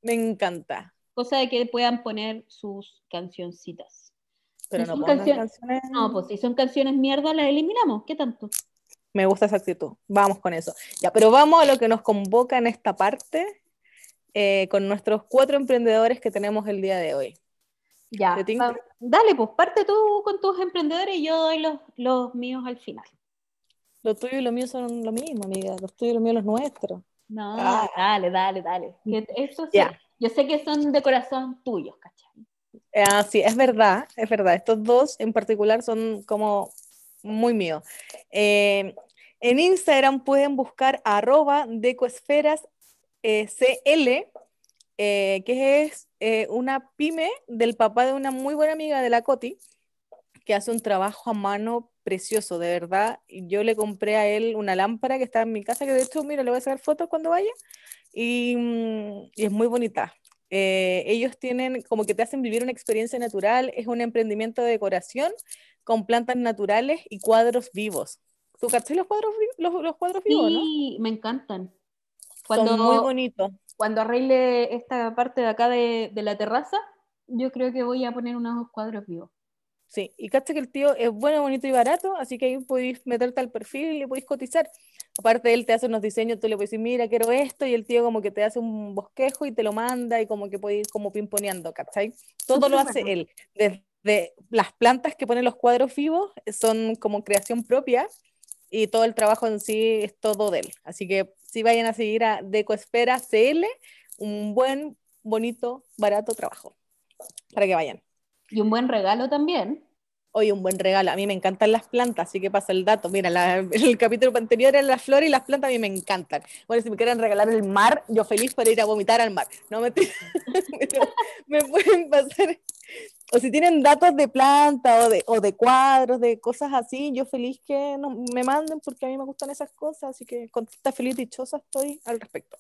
Me encanta, Cosa de que puedan poner sus cancioncitas. pero Si no son canciones- canciones... No, pues si son canciones mierda, las eliminamos. ¿Qué tanto? Me gusta esa actitud. Vamos con eso. Ya, pero vamos a lo que nos convoca en esta parte eh, con nuestros cuatro emprendedores que tenemos el día de hoy. Ya. Dale, pues parte tú con tus emprendedores y yo doy los, los míos al final. Lo tuyo y lo mío son lo mismo, amiga. Los tuyos y lo mío los nuestros. No, Ah. dale, dale, dale. Que esto sí- Ya. Yo sé que son de corazón tuyos, ¿cachai? Ah, sí, es verdad, es verdad. Estos dos en particular son como muy míos. Eh, en Instagram pueden buscar arroba decoesferas eh, eh, que es eh, una pyme del papá de una muy buena amiga de la Coti, que hace un trabajo a mano precioso, de verdad. Yo le compré a él una lámpara que está en mi casa, que de hecho, mira, le voy a sacar fotos cuando vaya, y, mm, y es muy bonita. Eh, ellos tienen como que te hacen vivir una experiencia natural, es un emprendimiento de decoración con plantas naturales y cuadros vivos. ¿Tú cachai los cuadros, los, los cuadros vivos, no? Sí, me encantan. Son muy Cuando, bonitos. cuando arregle esta parte de acá de, de la terraza, yo creo que voy a poner unos cuadros vivos. Sí, y cacha que el tío es bueno, bonito y barato, así que ahí podéis meterte al perfil y le podéis cotizar. Aparte, él te hace unos diseños, tú le puedes decir, mira, quiero esto, y el tío como que te hace un bosquejo y te lo manda y como que podéis ir como pimponeando, ¿cachai? Todo lo hace él. Desde las plantas que ponen los cuadros vivos eh, son como creación propia y todo el trabajo en sí es todo de él. Así que si vayan a seguir a Decoespera CL, un buen, bonito, barato trabajo para que vayan. Y un buen regalo también. Oye, un buen regalo. A mí me encantan las plantas, así que pasa el dato. Mira, la- el capítulo anterior eran las flores y las plantas a mí me encantan. Bueno, si me quieren regalar el mar, yo feliz para ir a vomitar al mar. No me, me pueden pasar. O si tienen datos de planta o de, o de cuadros, de cosas así, yo feliz que no, me manden porque a mí me gustan esas cosas, así que contenta, feliz, dichosa estoy al respecto.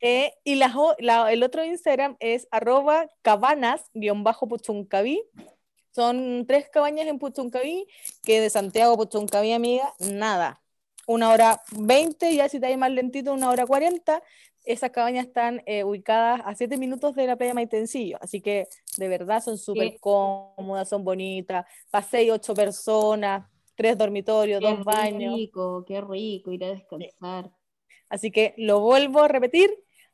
Eh, y las o- la- el otro Instagram es arroba cabanas-puchuncaví. Son tres cabañas en Puchuncaví, que de Santiago a Puchuncaví, amiga, nada. Una hora veinte, ya si te hay más lentito, una hora cuarenta. Esas cabañas están eh, ubicadas a siete minutos de la playa Maitencillo, así que de verdad son súper Qué- cómodas, son bonitas. Seis, ocho personas, tres dormitorios, Qué dos baños. rico, qué rico ir a descansar. Así que lo vuelvo a repetir,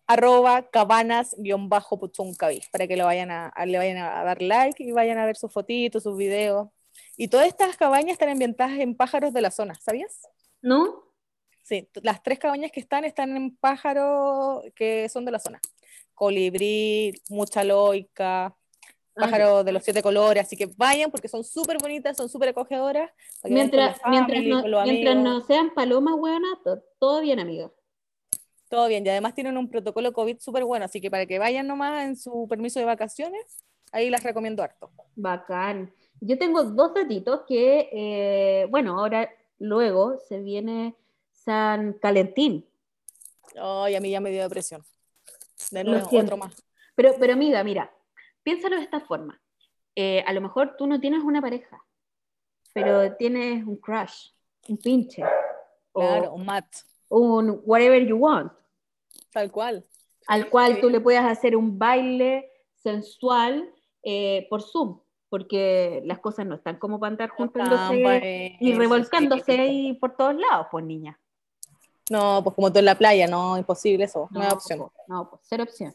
arroba cabanas-puchuncaví, para que lo vayan a, a- le vayan a dar like y vayan a ver sus fotitos, sus videos. Y todas estas cabañas están ambientadas en pájaros de la zona, ¿sabías? ¿No? Sí, las tres cabañas que están están en pájaros que son de la zona. Colibrí, mucha loica, pájaros de los siete colores, así que vayan porque son súper bonitas, son súper acogedoras. Mientras, mientras, no, mientras no sean palomas, buenas, todo bien, amiga. Todo bien, y además tienen un protocolo COVID súper bueno, así que para que vayan nomás en su permiso de vacaciones, ahí las recomiendo harto. Bacán. Yo tengo dos datitos que, eh, bueno, ahora luego se viene San Calentín. Ay, a mí ya me dio depresión. De nuevo, otro más. Pero, pero amiga, mira, piénsalo de esta forma. Eh, a lo mejor tú no tienes una pareja, pero tienes un crush, un pinche. Claro, un mat. Un whatever you want. Tal cual. Al cual tú le puedas hacer un baile sensual eh, por Zoom, porque las cosas no están como para andar juntándose y revolcándose ahí por todos lados, pues niña. No, pues como tú en la playa, no, imposible eso, no, hay opción. no, pues cero opción.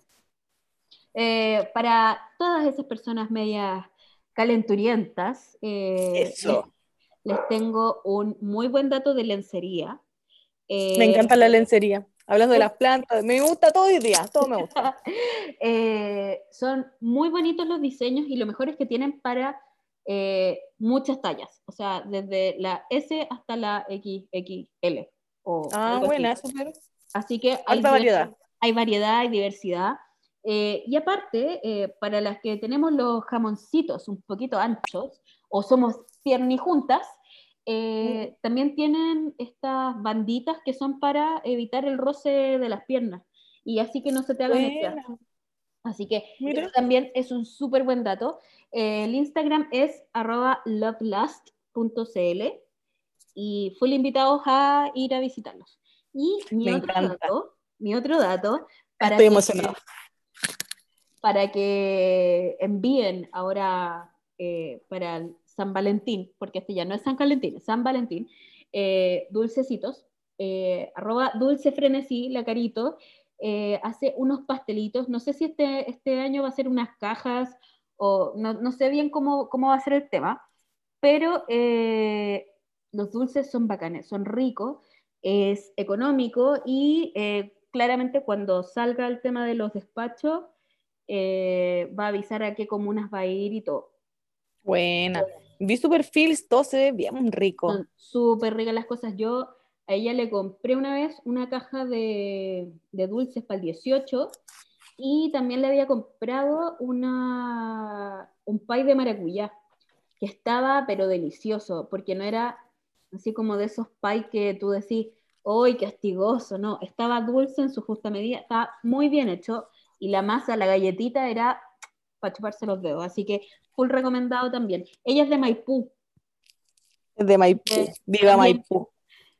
Eh, para todas esas personas medias calenturientas, eh, Les, tengo un muy buen dato de lencería. Me eh, encanta la lencería. Hablando de las plantas, me gusta todo el día, todo me gusta. son muy bonitos los diseños y lo mejor es que tienen para muchas tallas, o sea, desde la S hasta la XXL ah, buena, Así que hay variedad. Hay variedad, hay diversidad. Eh, y aparte, eh, para las que tenemos los jamoncitos un poquito anchos o somos piernijuntas, eh, también tienen estas banditas que son para evitar el roce de las piernas y así que no se te hagan bueno. Así que también es un súper buen dato. el Instagram es arroba lovelast.cl y full invitados a ir a visitarlos. Y mi, otro dato, mi otro dato, para Estoy emocionado. para que envíen ahora eh, para San Valentín, porque este ya no es San Valentín, es San Valentín, eh, dulcecitos, eh, arroba dulce frenesí, la carito, hace unos pastelitos, no sé si este, este año va a ser unas cajas o no, no sé bien cómo, cómo, va a ser el tema, pero los dulces son bacanes, son ricos, es económico y eh, claramente cuando salga el tema de los despachos eh, va a avisar a qué comunas va a ir y todo. Buena. Vi su perfil, todo se ve bien rico. Son súper ricas las cosas. Yo a ella le compré una vez una caja de, de dulces para el 18 y también le había comprado una, un pay de maracuyá que estaba pero delicioso porque no era así como de esos pie que tú decís, ¡ay, qué castigoso! No, estaba dulce en su justa medida, estaba muy bien hecho y la masa, la galletita era para chuparse los dedos, así que full recomendado también. Ella es de Maipú. Es de Maipú, eh, viva Maipú.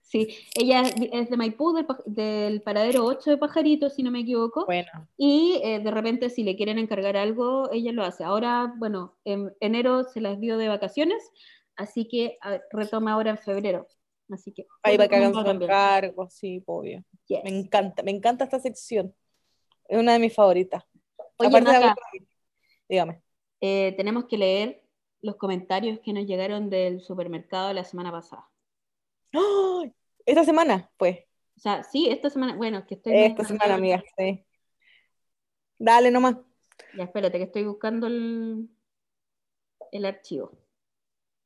Sí, ella es de Maipú, del, paradero 8 de Pajaritos, si no me equivoco. Bueno. Y eh, de repente, si le quieren encargar algo, ella lo hace. Ahora, bueno, en enero se las dio de vacaciones, Así que retoma ahora en febrero. Así que. Ahí va a cagar su encargo, sí, obvio. Me encanta, me encanta esta sección. Es una de mis favoritas. Oye, dígame. Eh, tenemos que leer los comentarios que nos llegaron del supermercado la semana pasada. ¿Esta semana? Pues. O sea, sí, esta semana. Bueno, que estoy. Esta semana, amiga, sí. Dale nomás. Ya, espérate, que estoy buscando el, el archivo.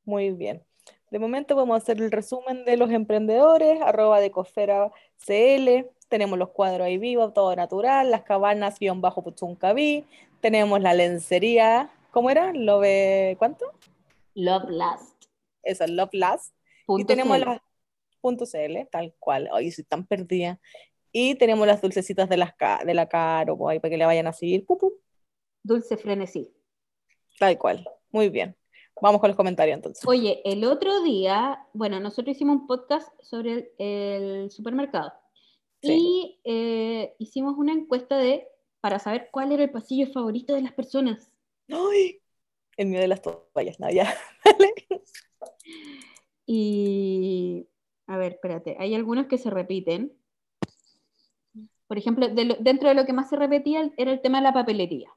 Muy bien. De momento vamos a hacer el resumen de los emprendedores, arroba de Cofera CL, tenemos los cuadros ahí vivos, todo natural, las cabanas guion bajo Puchuncaví, tenemos la lencería, ¿cómo era? ¿Love cuánto? Love Last. Eso, Love Last. y tenemos las .cl, tal cual, hoy si están perdidas. Y tenemos las dulcecitas de, las, de la Caro, pues, ahí para que le vayan a seguir. Dulce frenesí. Tal cual, muy bien. Vamos con los comentarios entonces. Oye, el otro día, bueno, nosotros hicimos un podcast sobre el, supermercado y eh, hicimos una encuesta de para saber cuál era el pasillo favorito de las personas. ¡Ay! El mío de las toallas, no, ya. y, a ver, espérate, hay algunos que se repiten. Por ejemplo, dentro de lo que más se repetía era el tema de la papelería.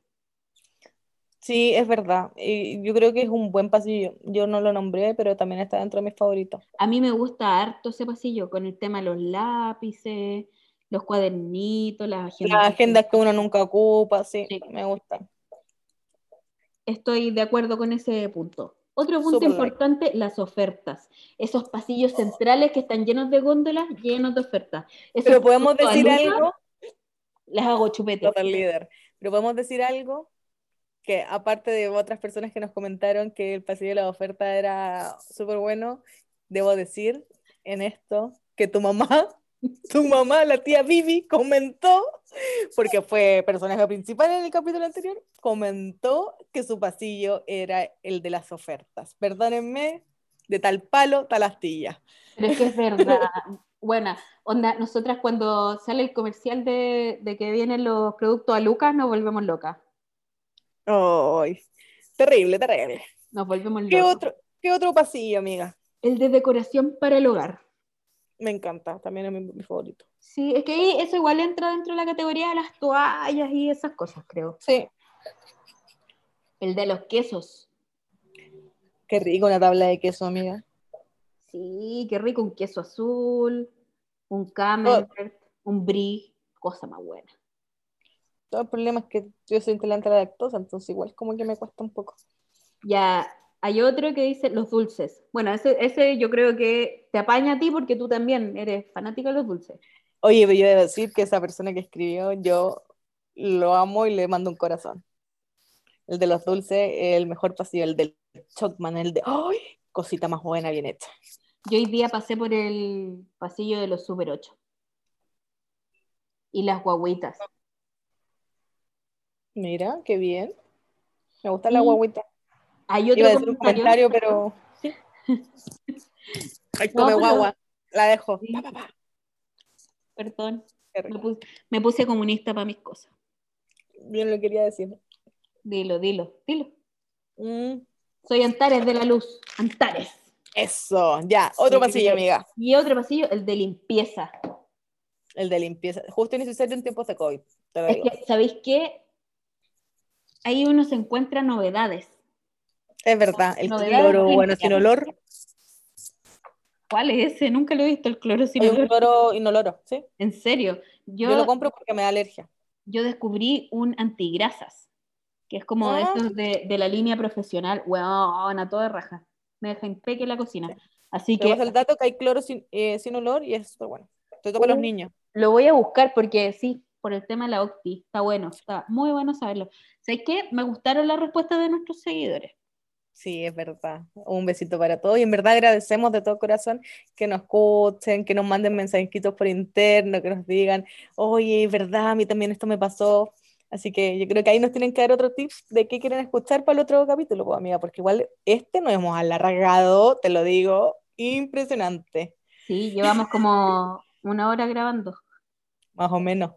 Sí, es verdad. Y yo creo que es un buen pasillo. Yo no lo nombré, pero también está dentro de mis favoritos. A mí me gusta harto ese pasillo con el tema de los lápices, los cuadernitos, las agendas. Las agendas que uno nunca ocupa, sí, me gustan. estoy de acuerdo con ese punto. Otro punto Super like. importante, las ofertas. Esos pasillos centrales que están llenos de góndolas, llenos de ofertas. Esos Pero podemos decir algo, Les hago chupete. Total líder, pero podemos decir algo que aparte de otras personas que nos comentaron que el pasillo de la oferta era súper bueno, debo decir en esto que tu mamá, tu mamá, la tía Vivi, comentó, porque fue personaje principal en el capítulo anterior, comentó que su pasillo era el de las ofertas. Perdónenme, de tal palo, tal astilla. Pero es que es verdad. Buena, onda, nosotras cuando sale el comercial de, de que vienen los productos a Lucas, nos volvemos locas. Ay, terrible, terrible. Nos volvemos ¿Qué locas. otro, ¿Qué otro pasillo, amiga? El de decoración para el hogar. Me encanta, también es mi, mi favorito. Sí, es que eso igual entra dentro de la categoría de las toallas y esas cosas, creo. Sí. El de los quesos. Qué rico una tabla de queso, amiga. Sí, qué rico, un queso azul, un camembert, un brie, cosa más buena. Todo el problema es que yo soy intolerante a la lactosa, entonces igual como que me cuesta un poco. Ya, hay otro que dice los dulces. Bueno, ese, ese yo creo que te apaña a ti porque tú también eres fanática de los dulces. Oye, pero yo debo decir que esa persona que escribió, yo lo amo y le mando un corazón. El de los dulces, el mejor pasillo, el del Chocman, el de ¡ay! Cosita más buena, bien hecha. Yo hoy día pasé por el pasillo de los Super 8. Y las guaguitas. Mira, qué bien. Me gusta la Y guaguita. Hay otro Iba a decir un comentario- pero. Ay, No, come pero- guagua. La dejo. Sí. Pa, pa, pa. Perdón, me puse, me puse comunista para mis cosas. Bien lo quería decir. Dilo, dilo, dilo. Mm, Soy Antares de la Luz. Antares. eso, ya. Otro Sí. pasillo, amiga. Y otro pasillo, el de limpieza. El de limpieza. Justo y necesario en tiempos de COVID. Te lo Es digo. que, ¿sabéis qué? Ahí uno se encuentra novedades. Es verdad. El cloro, bueno, sin olor. ¿Cuál es ese? Nunca lo he visto, el cloro sin olor. cloro inoloro, ¿sí? En serio. Yo, Yo lo compro porque me da alergia. yo descubrí un antigrasas, que es como de Ah. esos de, de la línea profesional. Weón, a toda raja. Me deja impeque la cocina. Así Te que el dato que hay cloro sin, eh, sin olor y es súper bueno. Sobre todo para los Uh. niños. lo voy a buscar porque sí, por el tema de la Octi. Está bueno, está muy bueno saberlo. ¿Sabes qué? Me gustaron las respuestas de nuestros seguidores. Sí, es verdad. Un besito para todos. Y en verdad agradecemos de todo corazón que nos escuchen, que nos manden mensajitos por interno, que nos digan, oye, es verdad, a mí también esto me pasó. Así que yo creo que ahí nos tienen que dar otro tips de qué quieren escuchar para el otro capítulo, pues, amiga, porque igual este nos hemos alargado, te lo digo, impresionante, Sí, llevamos como una hora grabando. más o menos.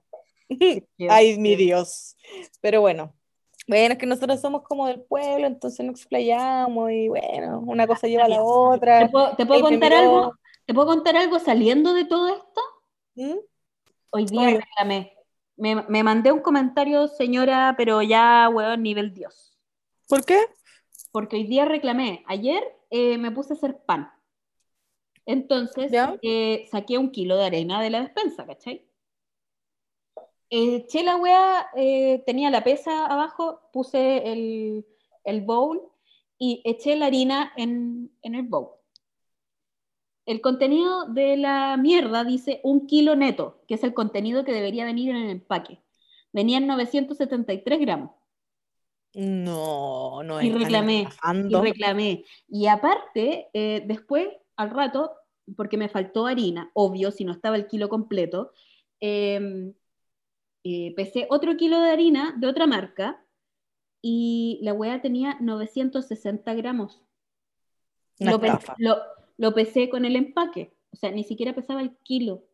Dios. Ay, mi Dios. Pero bueno, bueno, es que nosotros somos como del pueblo, entonces nos explayamos y bueno, una cosa lleva a la ¿Te otra. puedo, te puedo contar primero- algo? ¿Te puedo contar algo saliendo de todo esto? ¿Mm? Hoy día reclamé. Me, me mandé un comentario, señora, pero ya, weón, nivel Dios. ¿Por qué? Porque hoy día reclamé. Ayer eh, me puse a hacer pan. Entonces, eh, saqué un kilo de arena de la despensa, ¿cachai? Eché la weá, eh, tenía la pesa abajo, puse el, el bowl y eché la harina en, en el bowl. El contenido de la mierda dice un kilo neto, que es el contenido que debería venir en el empaque. Venían 973 gramos. No, no Y están reclamé, Y reclamé. Y aparte, eh, después, al rato, porque me faltó harina, obvio, si no estaba el kilo completo, eh, eh, pesé otro kilo de harina de otra marca y la weá tenía 960 gramos. Una Lo, pe- estafa, lo- lo pesé con el empaque, o sea, ni siquiera pesaba el kilo.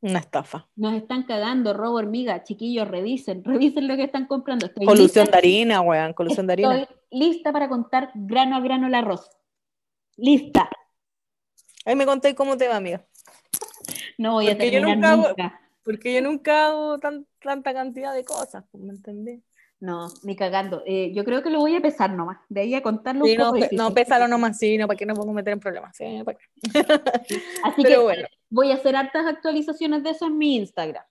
una estafa. Nos están cagando, robo hormiga, chiquillos, revisen, revisen lo que están comprando. Estoy Colusión lista- de harina, weón, colusión de harina. Estoy lista para contar grano a grano el arroz. Lista. Ahí me conté cómo te va, amiga. No voy a Porque yo terminar nunca nunca. Porque yo nunca hago tan- tanta cantidad de cosas, pues, ¿me entendés? No, ni cagando. Eh, yo creo que lo voy a pesar nomás. De ahí a contarlo Sí, un no, poco difícil. no, pésalo nomás, sí, no, para que no podemos meter en problemas. Sí. Así Pero que bueno. voy a hacer hartas actualizaciones de eso en mi Instagram.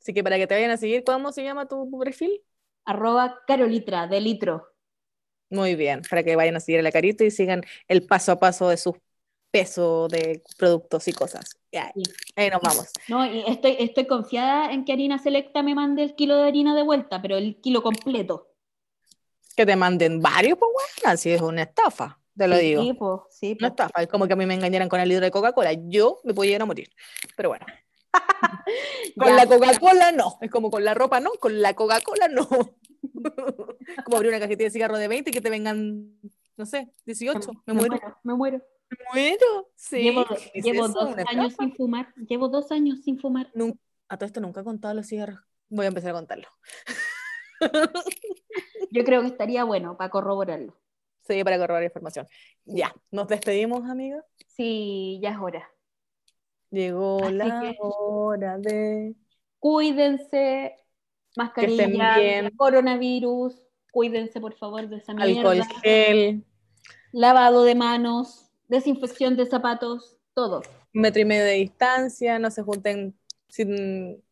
Así que para que te vayan a seguir, ¿cómo se llama tu perfil? Arroba Carolitra, de litro. Muy bien, para que vayan a seguir a la carita y sigan el paso a paso de sus pesos de productos y cosas. Sí. Ahí nos vamos. No, y estoy, estoy confiada en que Harina Selecta me mande el kilo de harina de vuelta, pero el kilo completo. Que te manden varios, pues bueno, así es una estafa, te lo sí, digo. sí, Una po. estafa, es como que a mí me engañaran con el litro de Coca-Cola. Yo me puedo llegar a morir. Pero bueno. Con Ya. la Coca-Cola no. Es como con la ropa no, con la Coca-Cola no. como abrir una cajetilla de cigarro de 20 y que te vengan, no sé, 18. Me, muero. Me muero. Me muero. Sí. Llevo, ¿qué es llevo eso? dos ¿Una años sin fumar. Llevo dos años sin fumar. A todo esto nunca he contado los cigarros. Voy a empezar a contarlo. Yo creo que estaría bueno para corroborarlo. Sí, para corroborar información. Ya, nos despedimos, amigos. Sí, ya es hora. Llegó Así la que- hora de. Cuídense, mascarilla, bien. coronavirus, cuídense por favor de esa Alcohol mierda. gel, Lavado de manos, desinfección de zapatos, todo. un metro y medio de distancia, no se junten sin,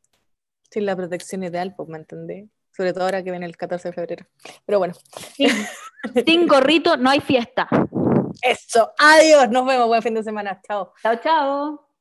sin la protección ideal, pues me entendí. Sobre todo ahora que viene el 14 de febrero. Pero bueno, Sin, sin gorrito no hay fiesta. eso. Adiós, nos vemos. Buen fin de semana. Chao. Chao, chao.